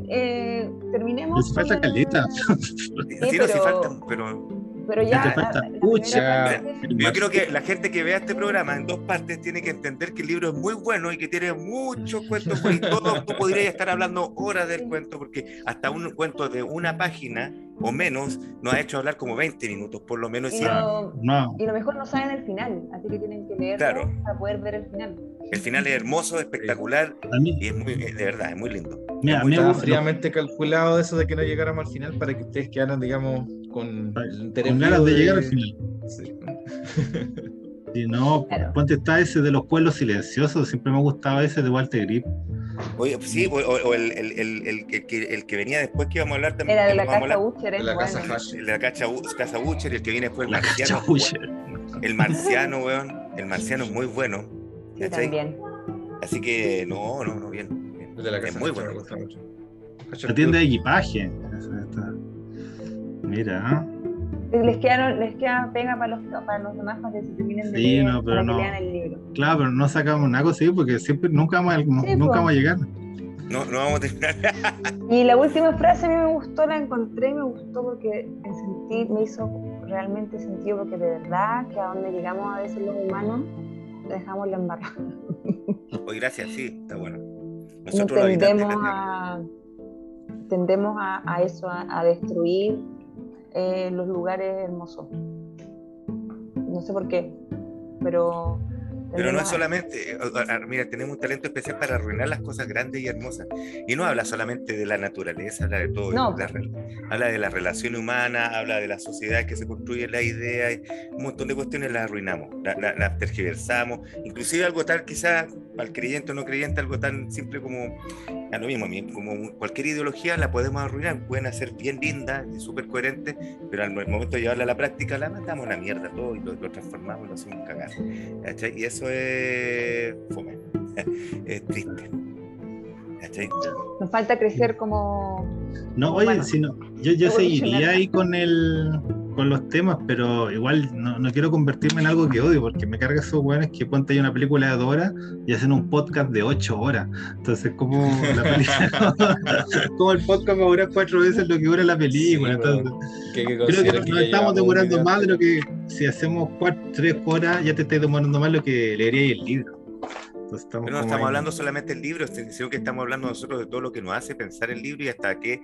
eh, terminemos. Nos falta calita. Sí, pero... sí, faltan, pero pero ya. Yo creo que la gente que vea este programa en dos partes tiene que entender que el libro es muy bueno y que tiene muchos cuentos y todo. Tú podrías estar hablando horas del cuento, porque hasta un cuento de una página o menos nos ha hecho hablar como 20 minutos, por lo menos. Y, lo, y lo mejor no saben el final, así que tienen que leerlo para poder ver el final. El final es hermoso, espectacular y es muy, de verdad, es muy lindo. mira, Es muy me fríamente calculado eso de que no llegáramos al final para que ustedes quedaran, digamos, con con ganas de llegar al final. Sí. Si no, Claro. ponte está ese de los pueblos silenciosos, siempre me gustaba ese de Walter Grip. Oye, sí, o, o- o el, el, el, el que- que, el que venía después que íbamos a hablar también. Era de la casa hablar, Butcher, De es la casa el de la casa, casa Butcher y el que viene después, el La marciano. cachapucha. El marciano, weón. El marciano es muy bueno. Sí, también. Así que, no, no, no, bien. bien. El de la Es casa muy Hash bueno. me gusta mucho. Hash La tienda de equipaje. Mira. Les queda, les queda pega para los, para los demás para que se terminen de Sí, leer, no, pero para que no. lean el libro. claro, pero no sacamos nada conseguido porque siempre nunca vamos a, Sí, nunca vamos a llegar. No, no vamos a terminar. Y la última frase a mí me gustó, la encontré y me gustó porque me, sentí, me hizo realmente sentido porque de verdad que a donde llegamos a veces los humanos dejamos la embarrada. Oye, gracias, sí, está bueno. No Nosotros de tendemos a, tendemos a, a eso, a, a destruir eh, los lugares hermosos. No sé por qué, pero... Pero no es solamente, mira, tenemos un talento especial para arruinar las cosas grandes y hermosas. Y no habla solamente de la naturaleza, habla de todo. No. la re- habla de la relación humana, habla de la sociedad que se construye la idea, un montón de cuestiones las arruinamos, la- la- las tergiversamos. Inclusive algo tal, quizás, el creyente o no creyente, algo tan simple como, a lo mismo, como cualquier ideología la podemos arruinar. Pueden hacer bien linda súper coherente, pero al momento de llevarla a la práctica la mandamos a la mierda todo y lo, lo transformamos lo hacemos cagar. ¿cachai? Y eso es fome, es triste. ¿cachai? Nos falta crecer como... No, oye, Bueno, si no, yo, yo seguiría ahí con el con los temas, pero igual no, no quiero convertirme en algo que odio, porque me carga esos weones que ponte ahí una película de dos horas y hacen un podcast de ocho horas. Entonces, como la película, como el podcast va a durar cuatro veces lo que dura la película. Sí, Entonces, que hay que creo que considerar nos estamos demorando más de lo que si hacemos cuatro, tres horas, ya te estás demorando más lo que leería el libro. Entonces, estamos Pero no estamos ahí. hablando solamente del libro, sino que estamos hablando nosotros de todo lo que nos hace pensar el libro y hasta qué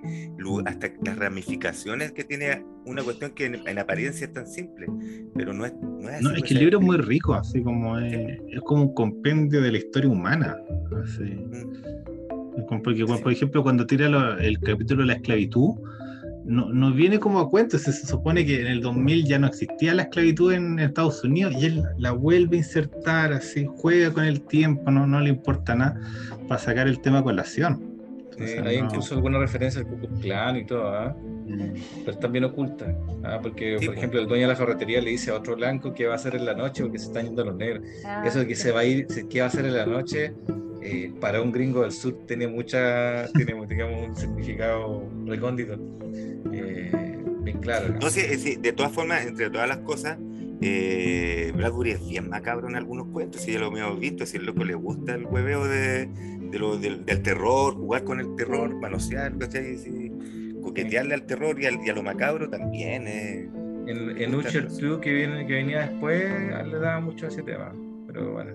hasta las ramificaciones que tiene una cuestión que en, en apariencia es tan simple, pero no es, no es así. No, es que el libro es muy rico, así como es, es como un compendio de la historia humana. así. Mm. Porque, bueno, Sí. por ejemplo, cuando tira lo- el capítulo de la esclavitud, no, no viene como a cuento. Se, se supone que en el 2000 ya no existía la esclavitud en Estados Unidos y él la vuelve a insertar, así, juega con el tiempo, no, no le importa nada para sacar el tema a colación. Hay no. incluso alguna referencia al Ku Klux Klan y todo, ¿ah? Mm. pero están bien ocultas. ¿ah? Porque, Sí, por po. ejemplo, el dueño de la ferretería le dice a otro blanco que va a hacer en la noche porque se están yendo los negros. Ah, Eso de que se va a ir, qué va a hacer en la noche, eh, para un gringo del sur tiene mucha, tiene digamos, un significado recóndito. eh, bien claro. ¿no? Decir, de todas formas, entre todas las cosas, eh, Bradbury es bien macabro en algunos cuentos, si ya lo hemos visto, si el loco le gusta el hueveo de, de lo- del, del terror, jugar con el terror, manosear. Sí, coquetearle al terror y, al- y a lo macabro también. eh. En, en Uther 2, que, viene, que venía después, le daba mucho a ese tema. Pero bueno,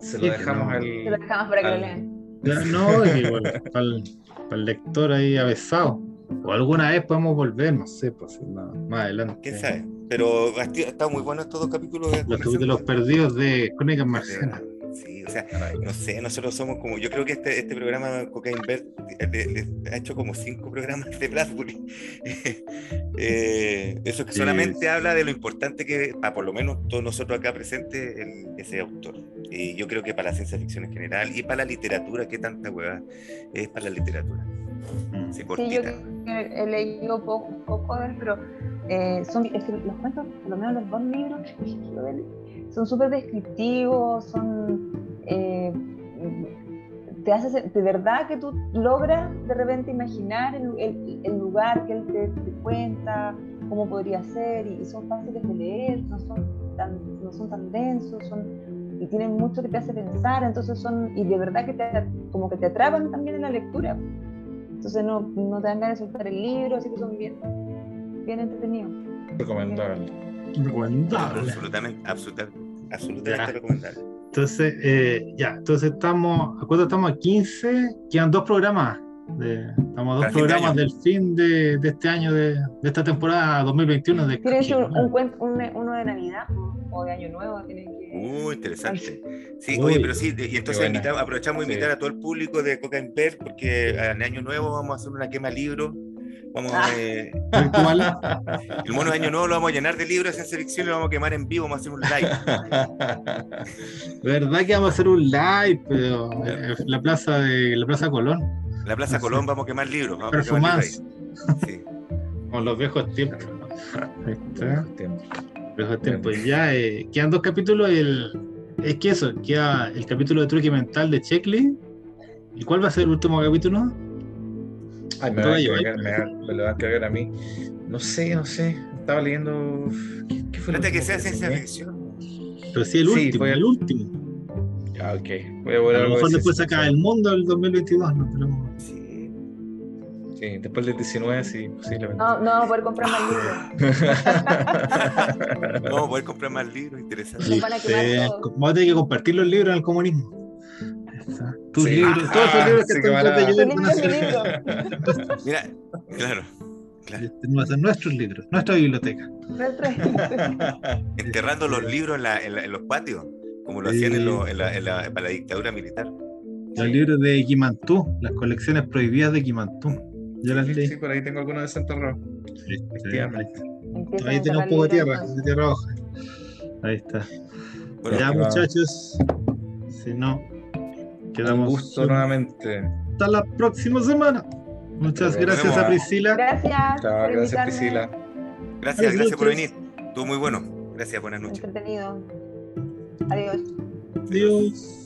se Sí, lo dejamos no. al. Se lo dejamos para que lo lean. Ya, No, y bueno, para el, para el lector ahí avesado. O alguna vez podemos volver, no sé, pues más, más adelante. ¿Quién sabe? Pero ha estado muy bueno estos dos capítulos de Los capítulos perdidos de Crónicas Marcianas. Sí, o sea, no sé, nosotros somos como, yo creo que este, este programa Cocaine Bird eh, le- le ha hecho como cinco programas de Bradbury. Eh, eso que Sí. solamente habla de lo importante que, para por lo menos todos nosotros acá presentes, el- ese autor. Y yo creo que para la ciencia ficción en general y para la literatura, que tanta hueá es para la literatura. Mm. Sí, Sí, yo he leído poco, poco de él, pero eh, son, es que los cuentos, por lo menos los dos libros son súper descriptivos, son... eh, te hace, de verdad que tú logras de repente imaginar el, el- el lugar que él te, te cuenta, cómo podría ser, y, son fáciles de leer, no son tan, no son tan densos, son, y tienen mucho que te hace pensar, entonces son, y de verdad que te, como que te atrapan también en la lectura. Entonces no, no te dan ganas de soltar el libro, así que son bien, bien entretenidos. Recomendable. Recomendable. Absolutamente, absolutamente, absolutamente recomendable. Entonces, eh, ya, entonces estamos, ¿a cuánto estamos? A 15, quedan dos programas. De, estamos a dos Para fin de programas del fin de, de este año, de, de esta temporada 2021 de ¿Quieres un, un un- uno de Navidad? O de Año Nuevo. Tienen que... Uh, interesante. Sí, Uy. oye, pero sí, y entonces invitamos- aprovechamos de Sí. invitar a todo el público de Coca Imper, porque en Año Nuevo vamos a hacer una quema de libros. Vamos Ah. eh, el mono de Año Nuevo lo vamos a llenar de libros ciencia ficción y lo vamos a quemar en vivo, vamos a hacer un live. ¿Verdad que vamos a hacer un live? Pero eh, la plaza de la plaza Colón. En la Plaza. Colón vamos a quemar libros. Vamos a quemar libros. Sí. Con los viejos tiempos. Ahí está. Viejos tiempos. Ya eh, quedan dos capítulos. El, es que eso, queda el capítulo de truque mental de Checklist. ¿Y cuál va a ser el último capítulo? Ay, me, va a yo, cargar, me, va- me lo va a cargar a mí. No sé, no sé. Estaba leyendo. ¿Qué, qué fue lo que último sea ciencia ficción. Pero sí, el Sí, último, fue- el último. Ya, ok. Voy a A lo mejor de después saca el mundo el 2022. No tenemos. Sí. Sí, después del 19, sí, posiblemente. No, no vamos a poder comprar más libros. No vamos a poder comprar más libros, interesante. Sí, todo. Vamos a tener que compartir los libros en el comunismo. Tus Sí. libros, todos esos Ah, libros que de van a- Joel Tu van a libro, mi ser- libro. Mira, claro, claro. Este, nuestros libros, nuestra biblioteca. Enterrando los libros en, la- en la- en los patios, como lo Sí. hacían en, lo- en la, en la- para la dictadura militar. Los libros de Guimantú, las colecciones prohibidas de Guimantú. Yo las leí. Sí, por ahí tengo algunos desenterrados. Sí, Efectivamente. Empiezan Ahí sacar un poco de tierra, de tierra hoja. Ahí está. Bueno, ya, va. muchachos. Si no, Un quedamos. nuevamente. Hasta la próxima semana. Muchas gracias vemos. a Priscila. Gracias. Chao, por gracias. Priscila. gracias, gracias por venir. Estuvo muy bueno. Gracias, buenas noches. Entretenido. Adiós. Adiós.